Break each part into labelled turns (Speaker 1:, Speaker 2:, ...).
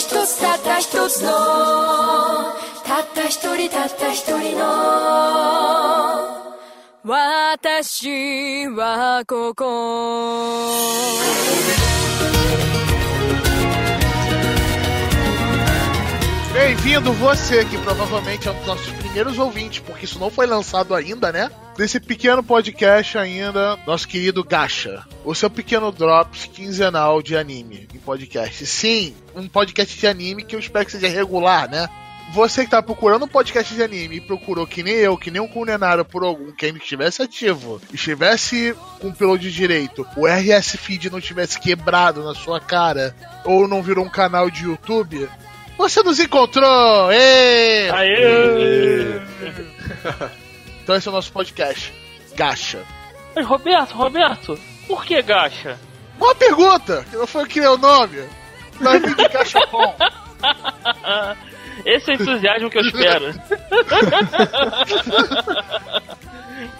Speaker 1: 一つたった一つのたった一人たった一人の私はここ。
Speaker 2: Bem-vindo você que provavelmente é um dos nossos primeiros ouvintes, porque isso não foi lançado ainda, né? Desse pequeno podcast ainda, nosso querido Gacha. O seu pequeno drops quinzenal de anime em podcast. Sim, um podcast de anime que eu espero que seja regular, né? Você que tá procurando um podcast de anime e procurou que nem eu, que nem um Kunenara por algum que estivesse ativo, estivesse com o piloto de direito, o RS Feed não tivesse quebrado na sua cara, ou não virou um canal de YouTube, você nos encontrou! Ê!
Speaker 3: Aê!
Speaker 2: Então esse é o nosso podcast. Gacha.
Speaker 3: Mas Roberto, Roberto, por que gacha?
Speaker 2: Uma pergunta! Que não foi que criei o nome. Nós vim de Gachapon.
Speaker 3: Esse é o entusiasmo que eu espero.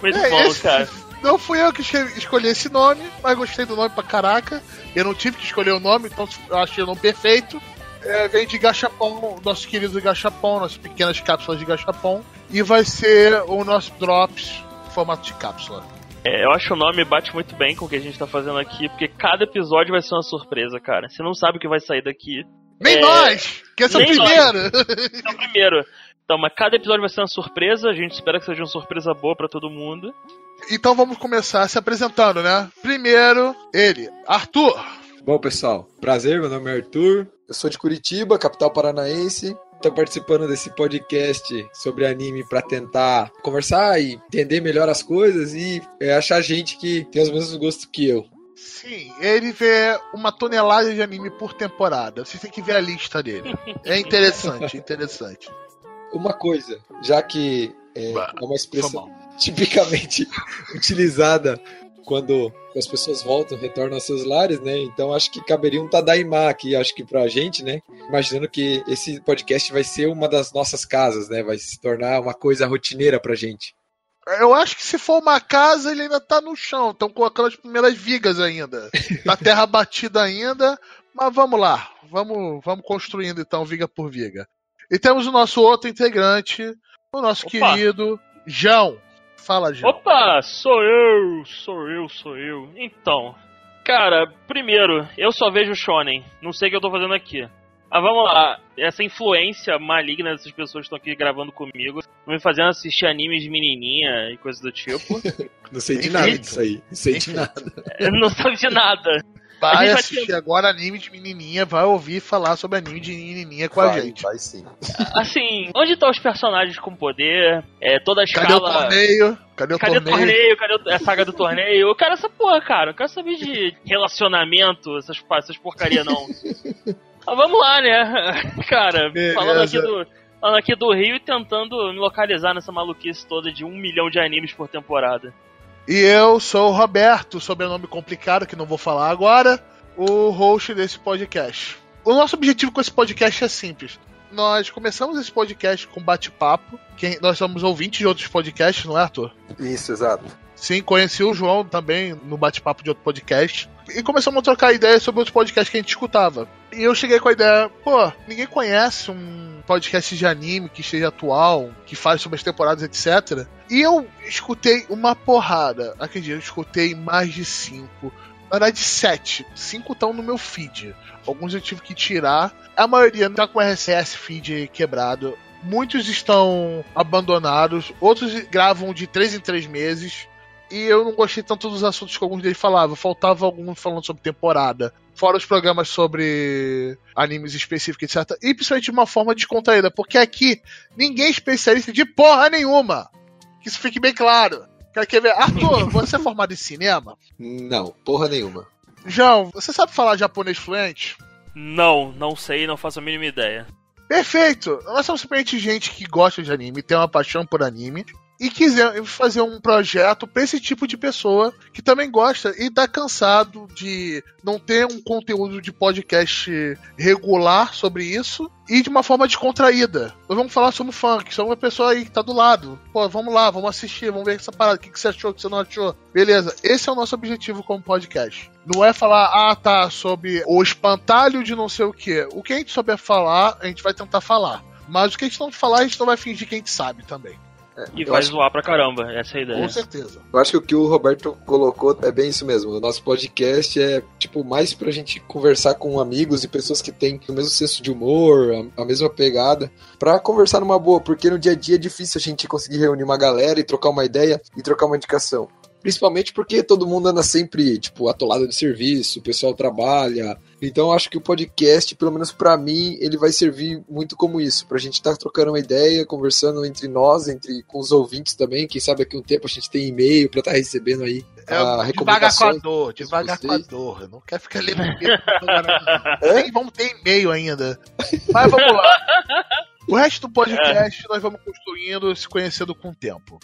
Speaker 3: Muito
Speaker 2: É,
Speaker 3: bom,
Speaker 2: esse-
Speaker 3: cara.
Speaker 2: Não fui eu que escolhi esse nome, mas gostei do nome pra caraca. Eu não tive que escolher o nome, então eu achei o nome perfeito. É, vem de Gachapon, nosso querido Gachapon, nossas pequenas cápsulas de Gachapon. E vai ser o nosso Drops em formato de cápsula.
Speaker 3: É, eu acho que o nome bate muito bem com o que a gente tá fazendo aqui, porque cada episódio vai ser uma surpresa, cara. Você não sabe o que vai sair daqui.
Speaker 2: Nem
Speaker 3: É,
Speaker 2: nós! Que esse é o primeiro!
Speaker 3: Esse é o primeiro. Então, mas cada episódio vai ser uma surpresa, a gente espera que seja uma surpresa boa pra todo mundo.
Speaker 2: Então vamos começar se apresentando, né? Primeiro, ele, Arthur.
Speaker 4: Bom, pessoal, prazer, meu nome é Arthur, eu sou de Curitiba, capital paranaense. Estou participando desse podcast sobre anime para tentar conversar e entender melhor as coisas e é, achar gente que tem os mesmos gostos que eu.
Speaker 2: Sim, ele vê uma tonelada de anime por temporada. Você tem que ver a lista dele. É interessante, interessante.
Speaker 4: Uma coisa, já que é,
Speaker 2: Bah,
Speaker 4: é uma expressão tipicamente utilizada quando as pessoas voltam, retornam aos seus lares, né? Então acho que caberia um Tadaimá aqui, acho que pra gente, né? Imaginando que esse podcast vai ser uma das nossas casas, né? Vai se tornar uma coisa rotineira pra gente.
Speaker 2: Eu acho que se for uma casa, ele ainda tá no chão. Estão colocando as primeiras vigas ainda. Tá terra batida ainda. Mas vamos lá. Vamos, vamos construindo então, viga por viga. E temos o nosso outro integrante, o nosso
Speaker 3: Opa.
Speaker 2: querido João. Fala, João.
Speaker 3: Opa, sou eu, sou eu, sou eu. Então, cara, primeiro, eu só vejo Shonen, não sei o que eu tô fazendo aqui. Ah, vamos lá, essa influência maligna dessas pessoas que estão aqui gravando comigo, me fazendo assistir animes de menininha e coisas do tipo.
Speaker 4: Não sei de nada disso aí. Não sei de nada.
Speaker 3: Eu não sabe de nada. A
Speaker 2: Vai assistir agora anime de menininha, vai ouvir falar sobre anime de menininha com a
Speaker 5: vai,
Speaker 2: gente.
Speaker 5: vai sim.
Speaker 3: Assim, onde estão os personagens com poder? É, toda a
Speaker 2: Cadê o
Speaker 3: escala.
Speaker 2: torneio? Cadê o
Speaker 3: Cadê o
Speaker 2: torneio?
Speaker 3: torneio? Cadê o- a saga do torneio? Eu quero essa porra, cara. Eu quero saber de relacionamento, essas, essas porcaria não. Mas vamos lá, né? Cara,
Speaker 2: Beleza.
Speaker 3: falando aqui, do, falando aqui do Rio e tentando me localizar nessa maluquice toda de um milhão de animes por temporada.
Speaker 2: E eu sou o Roberto, sobrenome complicado que não vou falar agora, o host desse podcast. O nosso objetivo com esse podcast é simples. Nós começamos esse podcast com bate-papo. Nós somos ouvintes de outros podcasts, não é, Arthur?
Speaker 5: Isso, exato.
Speaker 2: Sim, conheci o João também no bate-papo de outro podcast. E começamos a trocar ideias sobre outros podcasts que a gente escutava. E eu cheguei com a ideia, pô, ninguém conhece um podcast de anime que esteja atual, que fale sobre as temporadas, etc. E eu escutei uma porrada. Acredito, eu escutei mais de cinco. Na verdade, sete. Cinco estão no meu feed. Alguns eu tive que tirar. A maioria tá com RSS feed quebrado. Muitos estão abandonados. Outros gravam de três em três meses. E eu não gostei tanto dos assuntos que alguns deles falavam. Faltava alguns falando sobre temporada. Fora os programas sobre animes específicos, etc. E principalmente de uma forma descontraída. Porque aqui ninguém é especialista de porra nenhuma. Que isso fique bem claro. Quer quer ver? Arthur, você é formado em cinema?
Speaker 4: Não, porra nenhuma.
Speaker 2: João, você sabe falar japonês fluente?
Speaker 3: Não, não sei, não faço a mínima ideia.
Speaker 2: Perfeito! Nós somos simplesmente gente que gosta de anime, tem uma paixão por anime. E quiser fazer um projeto para esse tipo de pessoa que também gosta e tá cansado de não ter um conteúdo de podcast regular sobre isso e de uma forma descontraída. Nós vamos falar sobre funk, sobre uma pessoa aí que tá do lado. Pô, vamos lá, vamos assistir, vamos ver essa parada, o que, que você achou, o que você não achou. Beleza, esse é o nosso objetivo como podcast. Não é falar, ah, tá, sobre o espantalho de não sei o que. O que a gente souber falar, a gente vai tentar falar. Mas o que a gente não falar, a gente não vai fingir que a gente sabe também.
Speaker 3: É, e vai acho... zoar pra caramba, essa é a ideia.
Speaker 2: Com certeza.
Speaker 4: Eu acho que o que o Roberto colocou é bem isso mesmo. O nosso podcast é, tipo, mais pra gente conversar com amigos e pessoas que têm o mesmo senso de humor, a, a mesma pegada, pra conversar numa boa, porque no dia a dia é difícil a gente conseguir reunir uma galera e trocar uma ideia e trocar uma indicação. Principalmente porque todo mundo anda sempre, tipo, atolado de serviço, o pessoal trabalha. Então acho que o podcast, pelo menos para mim, ele vai servir muito como isso, pra gente estar tá trocando uma ideia, conversando entre nós, entre com os ouvintes também, quem sabe aqui um tempo a gente tem e-mail para estar tá recebendo aí
Speaker 2: é, a devagar com a dor, devagar com a dor. Não quer ficar lendo. Nem vamos ter e-mail ainda. Mas vamos lá. O resto do podcast nós vamos construindo, se conhecendo com o tempo.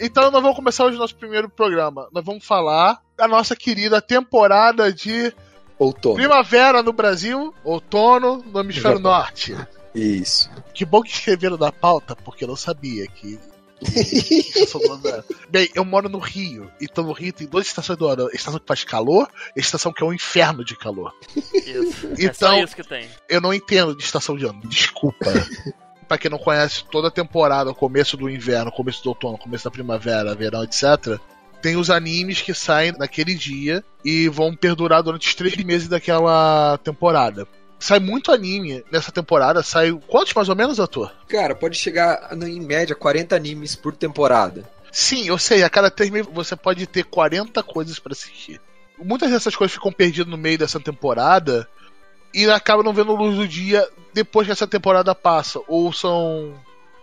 Speaker 2: Então nós vamos começar hoje o nosso primeiro programa. Nós vamos falar da nossa querida temporada de
Speaker 4: outono.
Speaker 2: Primavera no Brasil, outono no hemisfério norte.
Speaker 4: Isso.
Speaker 2: Que bom que escreveram na pauta, porque eu não sabia que. Bem, eu moro no Rio, então no Rio tem duas estações do ano: estação que faz calor e estação que é um inferno de calor.
Speaker 3: Isso. Então, é isso que tem.
Speaker 2: Eu não entendo de estação de ano, desculpa. para quem não conhece toda a temporada, o começo do inverno, começo do outono, começo da primavera, verão, etc. Tem os animes que saem naquele dia e vão perdurar durante os três meses daquela temporada. Sai muito anime nessa temporada. Sai quantos mais ou menos, ator?
Speaker 4: Cara, pode chegar em média 40 animes por temporada.
Speaker 2: Sim, eu sei. A cada três meses você pode ter 40 coisas para assistir. Muitas dessas coisas ficam perdidas no meio dessa temporada e acaba não vendo luz do dia depois que essa temporada passa, ou são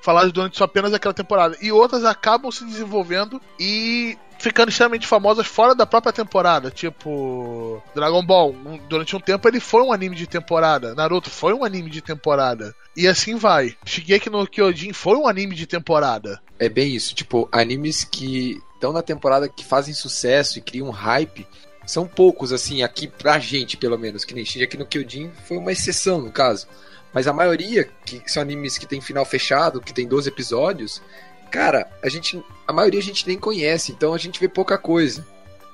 Speaker 2: faladas durante só apenas aquela temporada. E outras acabam se desenvolvendo e ficando extremamente famosas fora da própria temporada. Tipo, Dragon Ball, durante um tempo ele foi um anime de temporada. Naruto foi um anime de temporada. E assim vai. Shigeki no Kyojin foi um anime de temporada.
Speaker 4: É bem isso. Tipo, animes que estão na temporada que fazem sucesso e criam hype são poucos, assim, aqui pra gente, pelo menos. Que nem aqui no Kyojin foi uma exceção, no caso. Mas a maioria, que são animes que tem final fechado, que tem 12 episódios, cara, a gente. A maioria a gente nem conhece, então a gente vê pouca coisa.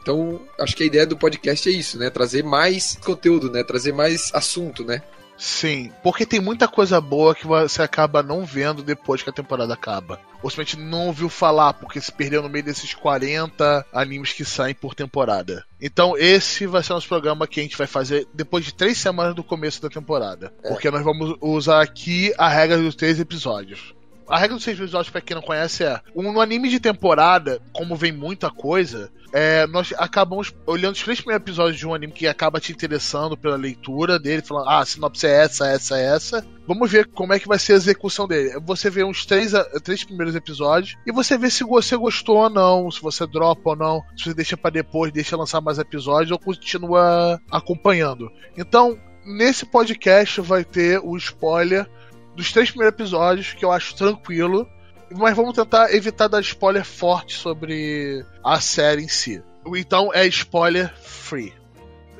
Speaker 4: Então, acho que a ideia do podcast é isso, né? Trazer mais conteúdo, né? Trazer mais assunto, né?
Speaker 2: Sim, porque tem muita coisa boa que você acaba não vendo depois que a temporada acaba. Ou simplesmente não ouviu falar, porque se perdeu no meio desses 40 animes que saem por temporada. Então, esse vai ser o nosso programa que a gente vai fazer depois de três semanas do começo da temporada. É. Porque nós vamos usar aqui a regra dos três episódios. A regra dos seis episódios, pra quem não conhece, é: no anime de temporada, como vem muita coisa, é, nós acabamos olhando os três primeiros episódios de um anime que acaba te interessando pela leitura dele, falando, ah, a sinopse é essa, essa, essa. Vamos ver como é que vai ser a execução dele. Você vê uns três, três primeiros episódios e você vê se você gostou ou não, se você dropa ou não, se você deixa para depois, deixa lançar mais episódios ou continua acompanhando. Então, nesse podcast vai ter o spoiler dos três primeiros episódios, que eu acho tranquilo. Mas vamos tentar evitar dar spoiler forte sobre a série em si. Então é spoiler free.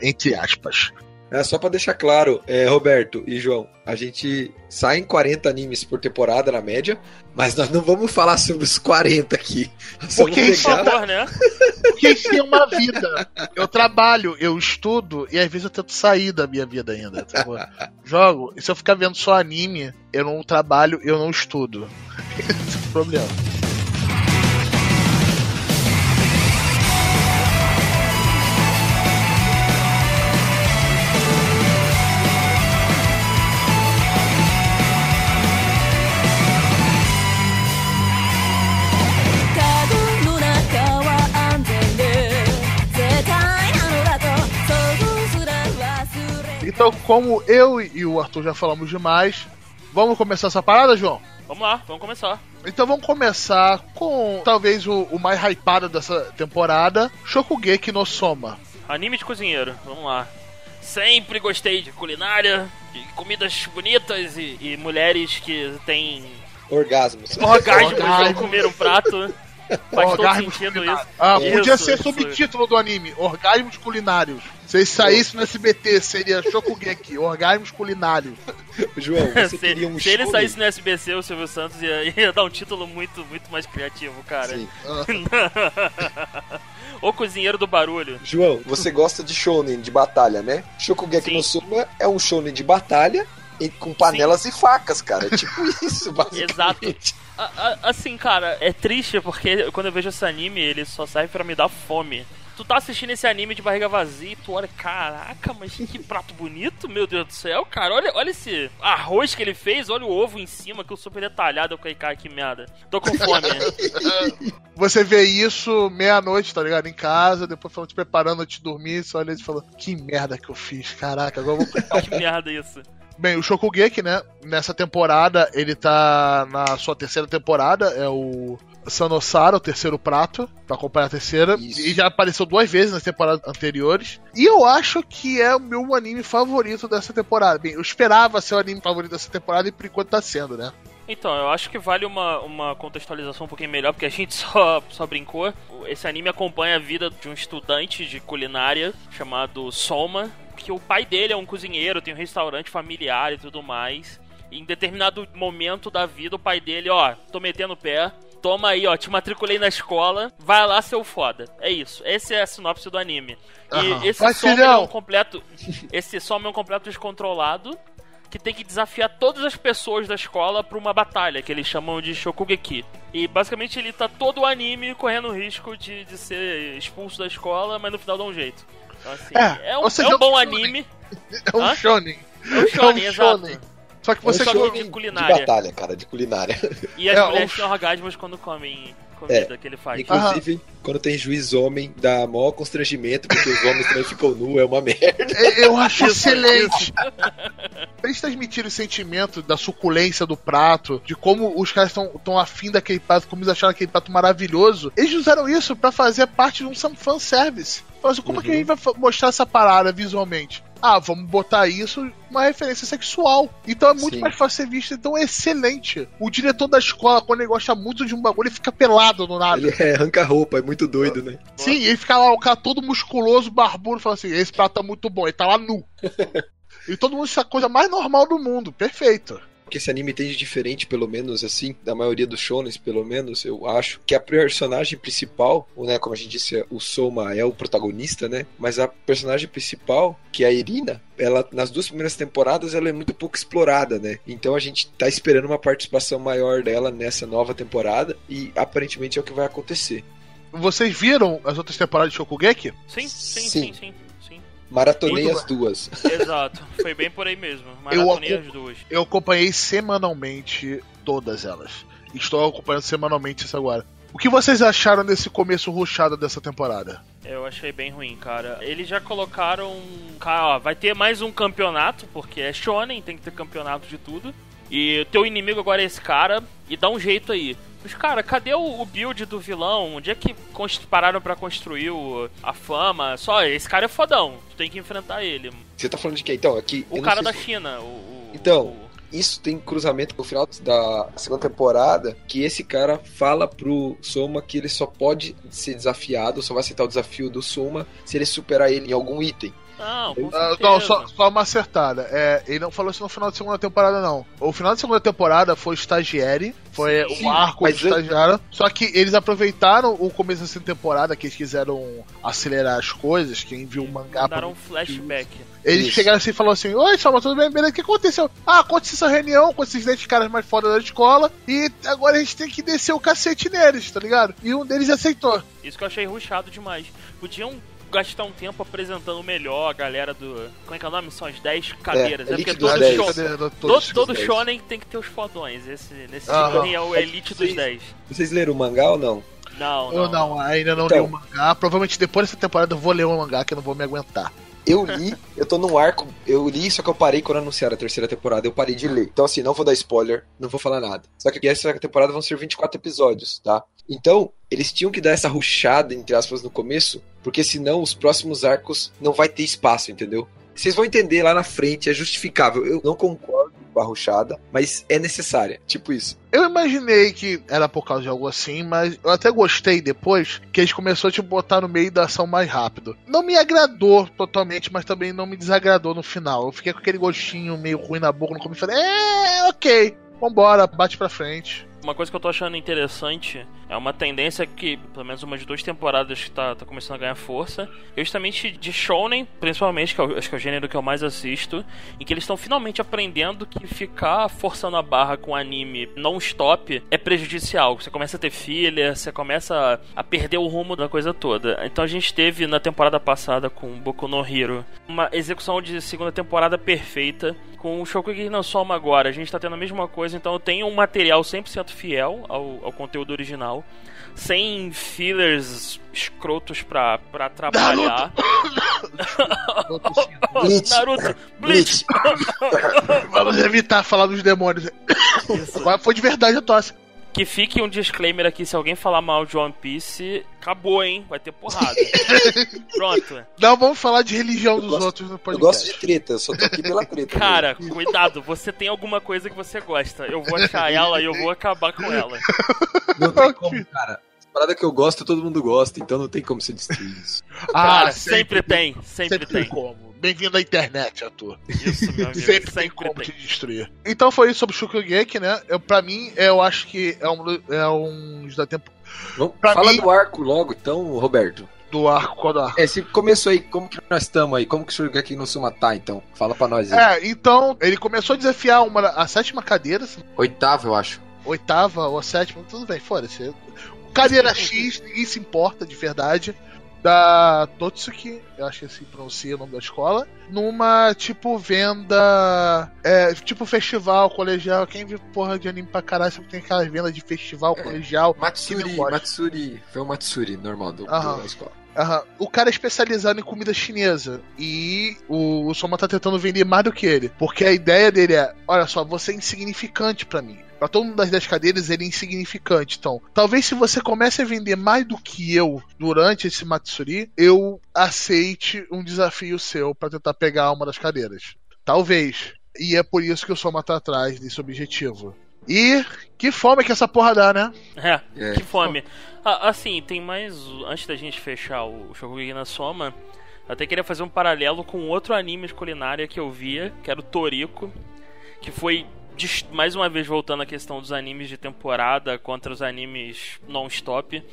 Speaker 2: Entre aspas.
Speaker 4: É, só para deixar claro, é, Roberto e João, a gente sai em 40 animes por temporada na média, mas nós não vamos falar sobre os 40 aqui.
Speaker 2: Porque isso, pegar... né? Porque isso é uma vida. Eu trabalho, eu estudo e às vezes eu tento sair da minha vida ainda. Tipo, jogo, e se eu ficar vendo só anime, eu não trabalho, eu não estudo. Esse é o problema. Então, como eu e o Arthur já falamos demais, vamos começar essa parada, João?
Speaker 3: Vamos lá, vamos começar.
Speaker 2: Então vamos começar com talvez o, o mais hypado dessa temporada, Shokugeki no Soma.
Speaker 3: Anime de cozinheiro, vamos lá. Sempre gostei de culinária, de comidas bonitas e, e mulheres que têm
Speaker 4: Orgasmos.
Speaker 3: Orgasmos
Speaker 2: Orgasmos.
Speaker 3: ao comer um prato. Faz todo
Speaker 2: Orgasmos
Speaker 3: sentido
Speaker 2: culinários.
Speaker 3: isso.
Speaker 2: Ah,
Speaker 3: Isso,
Speaker 2: podia ser
Speaker 3: isso.
Speaker 2: subtítulo do anime: Orgasmos Culinários. Se ele saísse no SBT, seria Shokugeki, Orgasmos Culinários.
Speaker 4: João, você
Speaker 3: se,
Speaker 4: queria um
Speaker 3: se ele saísse no SBC, o Silvio Santos ia, ia dar um título muito, muito mais criativo, cara.
Speaker 4: Sim.
Speaker 3: o Cozinheiro do Barulho.
Speaker 4: João,
Speaker 5: Você gosta de shonen de batalha, né? Shokugeki
Speaker 3: Sim.
Speaker 5: no Soma é um shonen de batalha e com panelas e facas, cara. É tipo isso, basicamente.
Speaker 3: A- a- assim, cara, é triste porque quando eu vejo esse anime, ele só serve pra me dar fome. Tu tá assistindo esse anime de barriga vazia e tu olha, caraca, mas que prato bonito, meu Deus do céu, cara. Olha, olha esse arroz que ele fez, olha o ovo em cima, que eu super detalhado. Eu falei, cara, que merda. Tô com fome.
Speaker 2: Você vê isso meia-noite, tá ligado? Em casa, depois falando, te preparando antes de dormir, você olha e fala: Que merda que eu fiz, caraca, agora eu vou
Speaker 3: que merda isso.
Speaker 2: Bem, o Shokugeki, né? Nessa temporada, ele tá na sua terceira temporada, é o Sanosara, o terceiro prato, pra acompanhar a terceira.
Speaker 5: Isso.
Speaker 2: E já apareceu duas vezes nas temporadas anteriores. E eu acho que é o meu anime favorito dessa temporada. Bem, eu esperava ser o anime favorito dessa temporada e por enquanto tá sendo, né?
Speaker 3: Então, eu acho que vale uma, uma contextualização um pouquinho melhor, porque a gente só, só brincou. Esse anime acompanha a vida de um estudante de culinária chamado Soma, que o pai dele é um cozinheiro, tem um restaurante familiar e tudo mais. E em determinado momento da vida, o pai dele, ó, tô metendo o pé, toma aí, ó, te matriculei na escola, vai lá, seu foda. É isso. Essa é a sinopse do anime. E esse Soma ele é um completo. Esse Soma é um completo descontrolado que tem que desafiar todas as pessoas da escola pra uma batalha, que eles chamam de Shokugeki. E basicamente ele tá todo o anime correndo o risco de, de ser expulso da escola, mas no final dá um jeito. Então, assim,
Speaker 2: É,
Speaker 3: é, um,
Speaker 2: seja,
Speaker 3: é um
Speaker 2: é
Speaker 3: bom
Speaker 2: shonen.
Speaker 3: anime.
Speaker 2: É um
Speaker 3: Hã?
Speaker 2: shonen.
Speaker 3: É um shonen,
Speaker 2: É um
Speaker 3: exato.
Speaker 2: Só que
Speaker 5: É um
Speaker 2: você chegou.
Speaker 3: de culinária.
Speaker 5: batalha, cara, de culinária.
Speaker 3: E as
Speaker 2: É,
Speaker 3: mulheres
Speaker 2: um-
Speaker 3: têm orgasmos quando comem comida que ele faz.
Speaker 4: Inclusive, quando tem juiz homem, dá maior constrangimento, porque os homens também ficam nu, é uma merda.
Speaker 2: É, Eu acho excelente. Pra eles transmitirem o sentimento da suculência do prato, de como os caras estão tão afim daquele prato, como eles acharam aquele prato maravilhoso, eles usaram isso pra fazer parte de um fanservice. Falaram assim, como é que a gente vai fa- mostrar essa parada visualmente? Ah, vamos botar isso uma referência sexual. Então é muito
Speaker 5: Sim.
Speaker 2: mais fácil ser visto. Então é excelente. O diretor da escola, quando ele gosta muito de um bagulho, ele fica pelado no nada.
Speaker 4: Ele é, arranca roupa, é muito doido, né?
Speaker 2: Sim, ele fica lá, o cara todo musculoso, barbudo, fala assim: esse prato tá muito bom, ele tá lá nu. e todo mundo acha a coisa mais normal do mundo, perfeito.
Speaker 4: Que esse anime tem de diferente, pelo menos assim, da maioria dos shonens, pelo menos, eu acho, que a personagem principal, o, né, como a gente disse, o Soma é o protagonista, né? Mas a personagem principal, que é a Irina, ela nas duas primeiras temporadas ela é muito pouco explorada, né? Então a gente tá esperando uma participação maior dela nessa nova temporada e aparentemente é o que vai acontecer.
Speaker 2: Vocês viram as outras temporadas de Shokugeki?
Speaker 3: Sim, sim, Sim.
Speaker 5: sim,
Speaker 3: sim.
Speaker 4: Maratonei as duas.
Speaker 3: Exato. Foi bem por aí mesmo. Maratonei
Speaker 2: Eu-
Speaker 3: as duas.
Speaker 2: Eu acompanhei semanalmente todas elas. Estou acompanhando semanalmente isso agora. O que vocês acharam desse começo ruchado dessa temporada?
Speaker 3: Eu achei bem ruim, cara. Eles já colocaram. Cara, ó, vai ter mais um campeonato, porque é Shonen, tem que ter campeonato de tudo. E teu inimigo agora é esse cara, e dá um jeito aí. Mas, cara, cadê o, o build do vilão? Onde é que pararam pra construir o- a fama? Só, esse cara é fodão, tu tem que enfrentar ele.
Speaker 4: Você tá falando de quem? Então, aqui.
Speaker 3: O cara da
Speaker 4: se-
Speaker 3: China, o. o-
Speaker 4: Então,
Speaker 3: o-
Speaker 4: Isso tem cruzamento no final da segunda temporada, que esse cara fala pro Soma que ele só pode ser desafiado, só vai aceitar o desafio do Soma se ele superar ele em algum item.
Speaker 3: Não, com
Speaker 2: Ah, não, só, só uma acertada. É, ele não falou isso no final da segunda temporada, não. O final da segunda temporada foi Stagiário, foi o arco
Speaker 4: mas
Speaker 2: do estagiário. Só que eles aproveitaram o começo da segunda temporada, que eles quiseram acelerar as coisas, quem viu o mangá. pra-
Speaker 3: Mandaram um flashback.
Speaker 2: Eles
Speaker 4: Isso.
Speaker 2: chegaram assim e falaram assim: Oi, Salma, tudo bem? Beleza? O que aconteceu? Ah, aconteceu essa reunião com esses 10 caras mais foda da escola e agora a gente tem que descer o cacete neles, tá ligado? E um deles aceitou.
Speaker 3: Isso que eu achei ruchado demais. Podiam gastar um tempo apresentando melhor a galera do. Como é que é o nome? São as 10 cadeiras. É, porque todo,
Speaker 4: 10.
Speaker 3: show,
Speaker 2: Cadê?
Speaker 3: todo, todo
Speaker 4: dez.
Speaker 3: shonen tem que ter os fodões. Esse, nesse
Speaker 2: Aham.
Speaker 3: shonen é o Elite dos
Speaker 4: Vocês-
Speaker 3: 10.
Speaker 4: Vocês leram o mangá ou não?
Speaker 3: Não,
Speaker 2: Eu
Speaker 3: não.
Speaker 2: não, ainda não
Speaker 4: Então.
Speaker 2: li o mangá. Provavelmente depois dessa temporada eu vou ler o mangá que eu não vou me aguentar.
Speaker 4: Eu li, eu tô num arco, eu li, só que eu parei quando anunciaram a terceira temporada, eu parei de ler. Então, assim, não vou dar spoiler, não vou falar nada. Só que essa temporada vão ser 24 episódios, tá? Então, eles tinham que dar essa ruchada, entre aspas, no começo, porque senão os próximos arcos não vai ter espaço, entendeu? Vocês vão entender lá na frente, é justificável. Eu não concordo barruchada, mas é necessária. Tipo isso.
Speaker 2: Eu imaginei que era por causa de algo assim, mas eu até gostei depois que eles começaram a te botar no meio da ação mais rápido. Não me agradou totalmente, mas também não me desagradou no final. Eu fiquei com aquele gostinho meio ruim na boca no começo e falei, é, ok, vambora, bate pra frente.
Speaker 3: Uma coisa que eu tô achando interessante é uma tendência que, pelo menos umas duas temporadas que tá, tá começando a ganhar força, justamente de Shonen, principalmente, que eu, acho que é o gênero que eu mais assisto, em que eles estão finalmente aprendendo que ficar forçando a barra com anime non-stop é prejudicial. Você começa a ter filha, você começa a perder o rumo da coisa toda. Então a gente teve na temporada passada com Boku no Hero uma execução de segunda temporada perfeita. Com o Shokugeki no Soma agora, a gente tá tendo a mesma coisa, então eu tenho um material 100% fiel ao, ao conteúdo original sem fillers escrotos pra, pra atrapalhar.
Speaker 4: Bleach.
Speaker 3: Naruto, Bleach!
Speaker 2: Vamos evitar falar dos demônios. Agora foi de verdade a tosse.
Speaker 3: Que fique um disclaimer aqui: se alguém falar mal de One Piece, acabou, hein? Vai ter porrada. Pronto.
Speaker 2: Não vamos falar de religião dos
Speaker 4: gosto-
Speaker 2: outros no
Speaker 4: Eu
Speaker 2: podcast.
Speaker 4: gosto de treta, eu só tô aqui pela treta.
Speaker 3: Cara, cuidado, você tem alguma coisa que você gosta. Eu vou achar ela e eu vou acabar com ela.
Speaker 4: Não tem como, cara. As paradas que eu gosto, todo mundo gosta, então não tem como você destruir isso.
Speaker 3: Cara, sempre, tem, sempre,
Speaker 2: Sempre
Speaker 3: tem.
Speaker 2: tem como. Bem-vindo à internet, Arthur.
Speaker 3: Isso, meu amigo,
Speaker 2: Sempre,
Speaker 3: sempre,
Speaker 2: tem como
Speaker 3: tem.
Speaker 2: te destruir. Então foi isso sobre o Shokugeki, né? Eu, pra mim, eu acho que é um, é um da tempo
Speaker 4: Vamos,
Speaker 2: Pra
Speaker 4: fala
Speaker 2: mim-
Speaker 4: do arco logo, então, Roberto.
Speaker 2: do arco quando arco.
Speaker 4: É, se começou aí, como que nós estamos aí? Como que o Shurigeki no Suma tá, então? Fala pra nós aí.
Speaker 2: É, então, ele começou a desafiar uma, a sétima cadeira, se-
Speaker 4: Oitavo, eu acho.
Speaker 2: oitava ou a sétima, tudo bem, foda-se. Cadeira X, ninguém se importa de verdade. Da Totsuki, eu acho que assim pronuncia o nome da escola. Numa, tipo, venda. É, tipo, festival colegial. Quem viu porra de anime pra caralho, sempre tem aquelas vendas de festival
Speaker 4: É.
Speaker 2: colegial.
Speaker 4: Matsuri. Matsuri. Foi o Matsuri, normal, do,
Speaker 2: Aham.
Speaker 4: da escola.
Speaker 2: Aham. O cara é especializado em comida chinesa. E o, o Soma tá tentando vender mais do que ele. Porque a ideia dele é: olha só, você é insignificante pra mim. Pra todo mundo das 10 cadeiras, ele é insignificante. Então, talvez se você comece a vender mais do que eu durante esse Matsuri, eu aceite um desafio seu pra tentar pegar uma das cadeiras. Talvez. E é por isso que o Soma tá atrás desse objetivo. E que fome que essa porra dá, né?
Speaker 3: É,
Speaker 4: É.
Speaker 3: que fome. Ah, assim, tem mais. Antes da gente fechar o Shokugeki na Soma, eu até queria fazer um paralelo com outro anime de culinária que eu via, que era o Toriko, que foi. Mais uma vez voltando à questão dos animes de temporada contra os animes non-stop.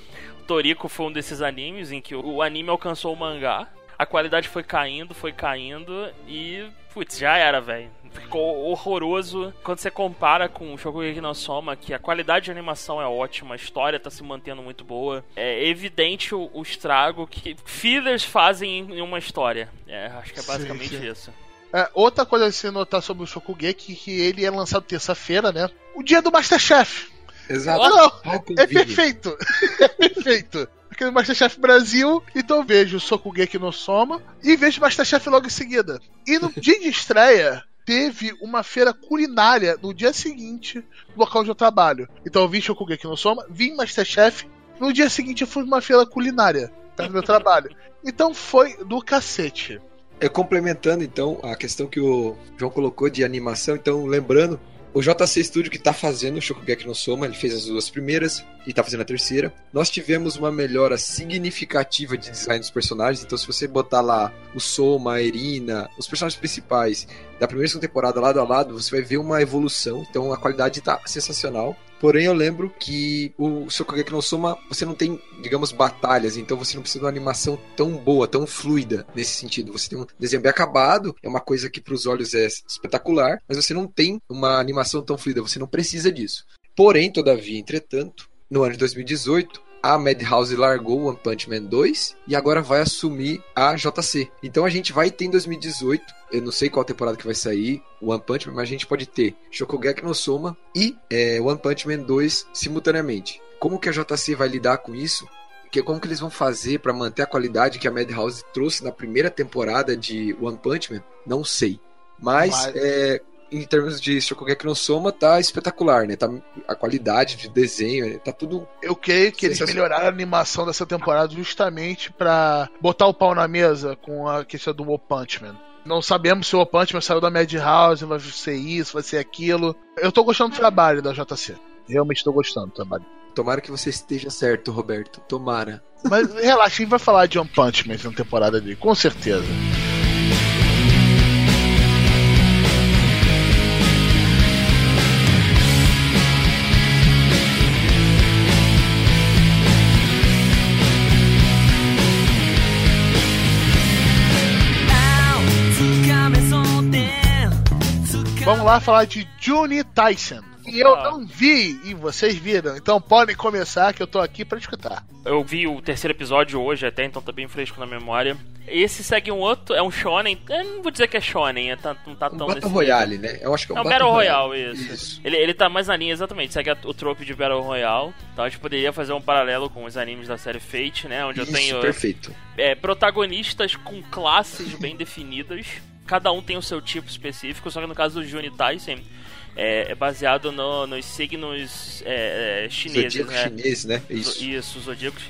Speaker 3: O Toriko foi um desses animes em que o anime alcançou o mangá, a qualidade foi caindo, foi caindo e. Putz, já era, velho. Ficou horroroso quando você compara com o Shokugeki no Soma, que a qualidade de animação é ótima, a história tá se mantendo muito boa. É evidente o, o estrago que fillers fazem em uma história. É, acho que é
Speaker 2: Sim,
Speaker 3: basicamente
Speaker 2: sim.
Speaker 3: isso.
Speaker 2: É, outra coisa a se notar sobre o Shokugeki é que ele é lançado terça-feira, né? O dia do Masterchef.
Speaker 4: Exato.
Speaker 2: Ah, não, é perfeito. é perfeito. Aquele Masterchef Brasil, então eu vejo o Sokugeki no Soma e vejo Masterchef logo em seguida. E no dia de estreia, teve uma feira culinária no dia seguinte no local onde eu trabalho. Então eu vi Shokugeki no Soma, vi Masterchef, no dia seguinte eu fui numa feira culinária perto do meu trabalho. Então foi do cacete.
Speaker 4: É, complementando então a questão que o João colocou de animação, então lembrando, o JC Studio que tá fazendo o Shokugeki no Soma, ele fez as duas primeiras e tá fazendo a terceira. Nós tivemos uma melhora significativa de design dos personagens, então se você botar lá o Soma, a Erina, os personagens principais da primeira e segunda temporada lado a lado, você vai ver uma evolução, então a qualidade tá sensacional. Porém, eu lembro que o Shokugeki no Soma, você não tem, digamos, batalhas, então você não precisa de uma animação tão boa, tão fluida nesse sentido. Você tem um desenho bem acabado, é uma coisa que para os olhos é espetacular, mas você não tem uma animação tão fluida, você não precisa disso. Porém, todavia, entretanto, no ano de 2018, a Madhouse largou o One Punch Man 2 e agora vai assumir a JC. Então a gente vai ter em 2018, eu não sei qual temporada que vai sair, o One Punch Man, mas a gente pode ter Shokugeki no Soma e é, One Punch Man 2 simultaneamente. Como que a JC vai lidar com isso? Que, como que eles vão fazer para manter a qualidade que a Madhouse trouxe na primeira temporada de One Punch Man? Não sei. Mas,
Speaker 2: Mas-
Speaker 4: é, em termos de Shokugeki no Soma, tá espetacular, né? Tá, a qualidade de desenho, tá tudo
Speaker 2: Eu creio que eles melhoraram a animação dessa temporada justamente pra botar o pau na mesa com a questão do One Punch Man. Não sabemos se o Punch saiu da Madhouse, vai ser isso, vai ser aquilo. Eu tô gostando do trabalho da JC. Realmente tô gostando do trabalho.
Speaker 4: Tomara que você esteja certo, Roberto. Tomara.
Speaker 2: Mas relaxa, a gente vai falar de One Punch Man na temporada dele, com certeza. Vamos lá falar de Juni Tyson. E eu não vi, e vocês viram, então podem começar que eu tô aqui pra escutar.
Speaker 3: Eu vi o terceiro episódio hoje até, então tá bem fresco na memória. Esse segue um outro, é um shonen. Eu não vou dizer que é shonen, é tá, não tá
Speaker 4: Um
Speaker 3: tão
Speaker 4: Battle
Speaker 3: nesse
Speaker 4: Royale, né? Eu acho que é um,
Speaker 3: É um Battle Royale, isso. Ele, ele tá mais na linha, exatamente, segue o trope de Battle Royale. Então a gente poderia fazer um paralelo com os animes da série Fate, né? Onde eu
Speaker 4: Isso,
Speaker 3: tenho
Speaker 4: perfeito.
Speaker 3: é, protagonistas com classes bem definidas. Cada um tem o seu tipo específico, só que no caso do Juni Tyson é, é baseado no- nos signos é, é, chineses,
Speaker 4: Zodíaco
Speaker 3: né?
Speaker 4: chinês, né? Isso.
Speaker 3: Isso, os zodíacos.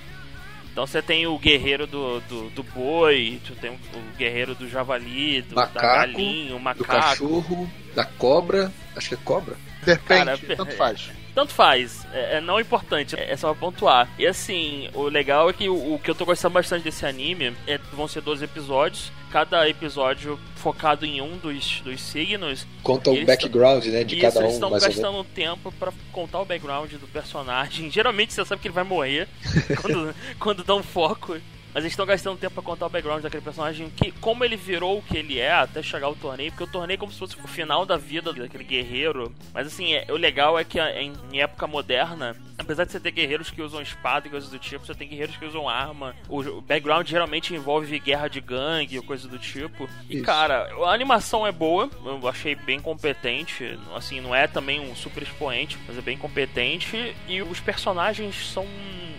Speaker 3: Então você tem o guerreiro do, do, do boi, tu tem o, guerreiro do javali, do,
Speaker 4: Macaco,
Speaker 3: da galinha, o
Speaker 4: Do
Speaker 3: macaco.
Speaker 4: cachorro, da cobra. Acho que é cobra.
Speaker 2: Depende,
Speaker 3: Cara,
Speaker 2: tanto
Speaker 3: é-
Speaker 2: faz.
Speaker 3: Tanto faz, é, é não importante, é, é só pra pontuar. E assim, o legal é que o, o que eu tô gostando bastante desse anime é, vão ser 12 episódios, cada episódio focado em um dos, dos signos.
Speaker 4: Conta o
Speaker 3: Eles
Speaker 4: background, né? De
Speaker 3: isso,
Speaker 4: cada
Speaker 3: eles
Speaker 4: um,
Speaker 3: estão
Speaker 4: ou menos.
Speaker 3: gastando tempo pra contar o background do personagem. Geralmente você sabe que ele vai morrer quando, quando dão foco. Mas eles estão gastando tempo pra contar o background daquele personagem, que como ele virou o que ele é até chegar ao torneio, porque o torneio é como se fosse o final da vida daquele guerreiro. Mas assim, é- o legal é que a- em, em época moderna, apesar de você ter guerreiros que usam espada e coisas do tipo, você tem guerreiros que usam arma. O, o background geralmente envolve guerra de gangue ou coisa do tipo. E
Speaker 4: Isso.
Speaker 3: cara, a animação é boa, eu achei bem competente. Assim, não é também um super expoente, mas é bem competente. E os personagens são.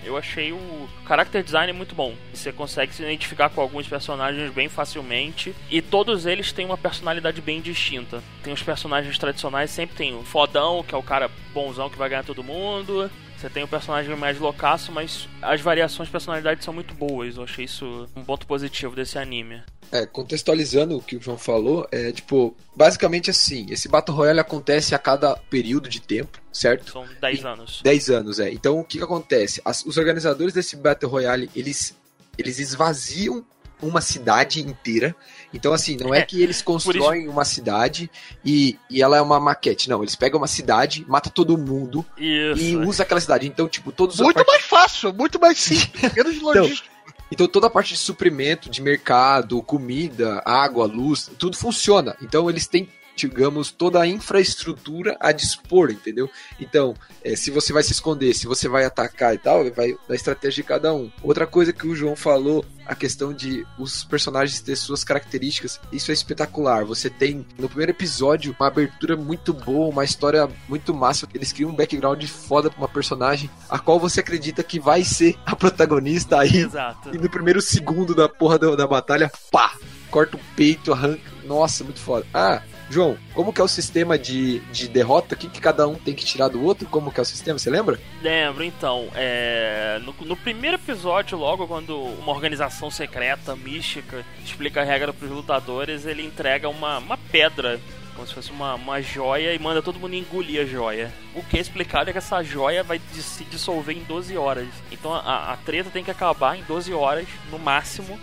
Speaker 3: Eu achei o character design muito bom. Você consegue se identificar com alguns personagens bem facilmente. E todos eles têm uma personalidade bem distinta. Tem os personagens tradicionais, sempre tem o fodão, que é o cara bonzão que vai ganhar todo mundo. Você tem o personagem mais loucaço, mas as variações de personalidade são muito boas. Eu achei isso um ponto positivo desse anime.
Speaker 4: É, contextualizando o que o João falou, é tipo, basicamente assim, esse Battle Royale acontece a cada período de tempo, certo?
Speaker 3: São 10 anos.
Speaker 4: 10 anos, é. Então o que, que acontece? As- os organizadores desse Battle Royale, eles, eles esvaziam uma cidade inteira. Então, assim, não é,
Speaker 3: É,
Speaker 4: que eles constroem uma cidade e, e ela é uma maquete. Não, eles pegam uma cidade, mata todo mundo
Speaker 3: Isso.
Speaker 4: e usa aquela cidade. Então, tipo, todos
Speaker 2: Muito
Speaker 4: parte-
Speaker 2: mais fácil, muito mais simples. Menos logística.
Speaker 4: Então toda a parte de suprimento, de mercado, comida, água, luz, tudo funciona. Então eles têm, digamos, toda a infraestrutura a dispor, entendeu? Então, eh, se você vai se esconder, se você vai atacar e tal, vai da estratégia de cada um. Outra coisa que o João falou, a questão de os personagens ter suas características, isso é espetacular. Você tem no primeiro episódio uma abertura muito boa, uma história muito massa. Eles criam um background foda pra uma personagem, a qual você acredita que vai ser a protagonista aí
Speaker 3: Exato.
Speaker 4: e no primeiro segundo da porra da, da batalha, pá! Corta o peito, arranca. Nossa, muito foda. Ah, João, como que é o sistema de, de derrota? O que, que cada um tem que tirar do outro? Como que é o sistema? Você lembra?
Speaker 3: Lembro, então, é, no, no primeiro episódio, logo quando uma organização secreta, mística, explica a regra pros lutadores, ele entrega uma, uma pedra, como se fosse uma, uma joia, e manda todo mundo engolir a joia. O que é explicado é que essa joia vai se dissolver em 12 horas. Então a, a treta tem que acabar em 12 horas, no máximo.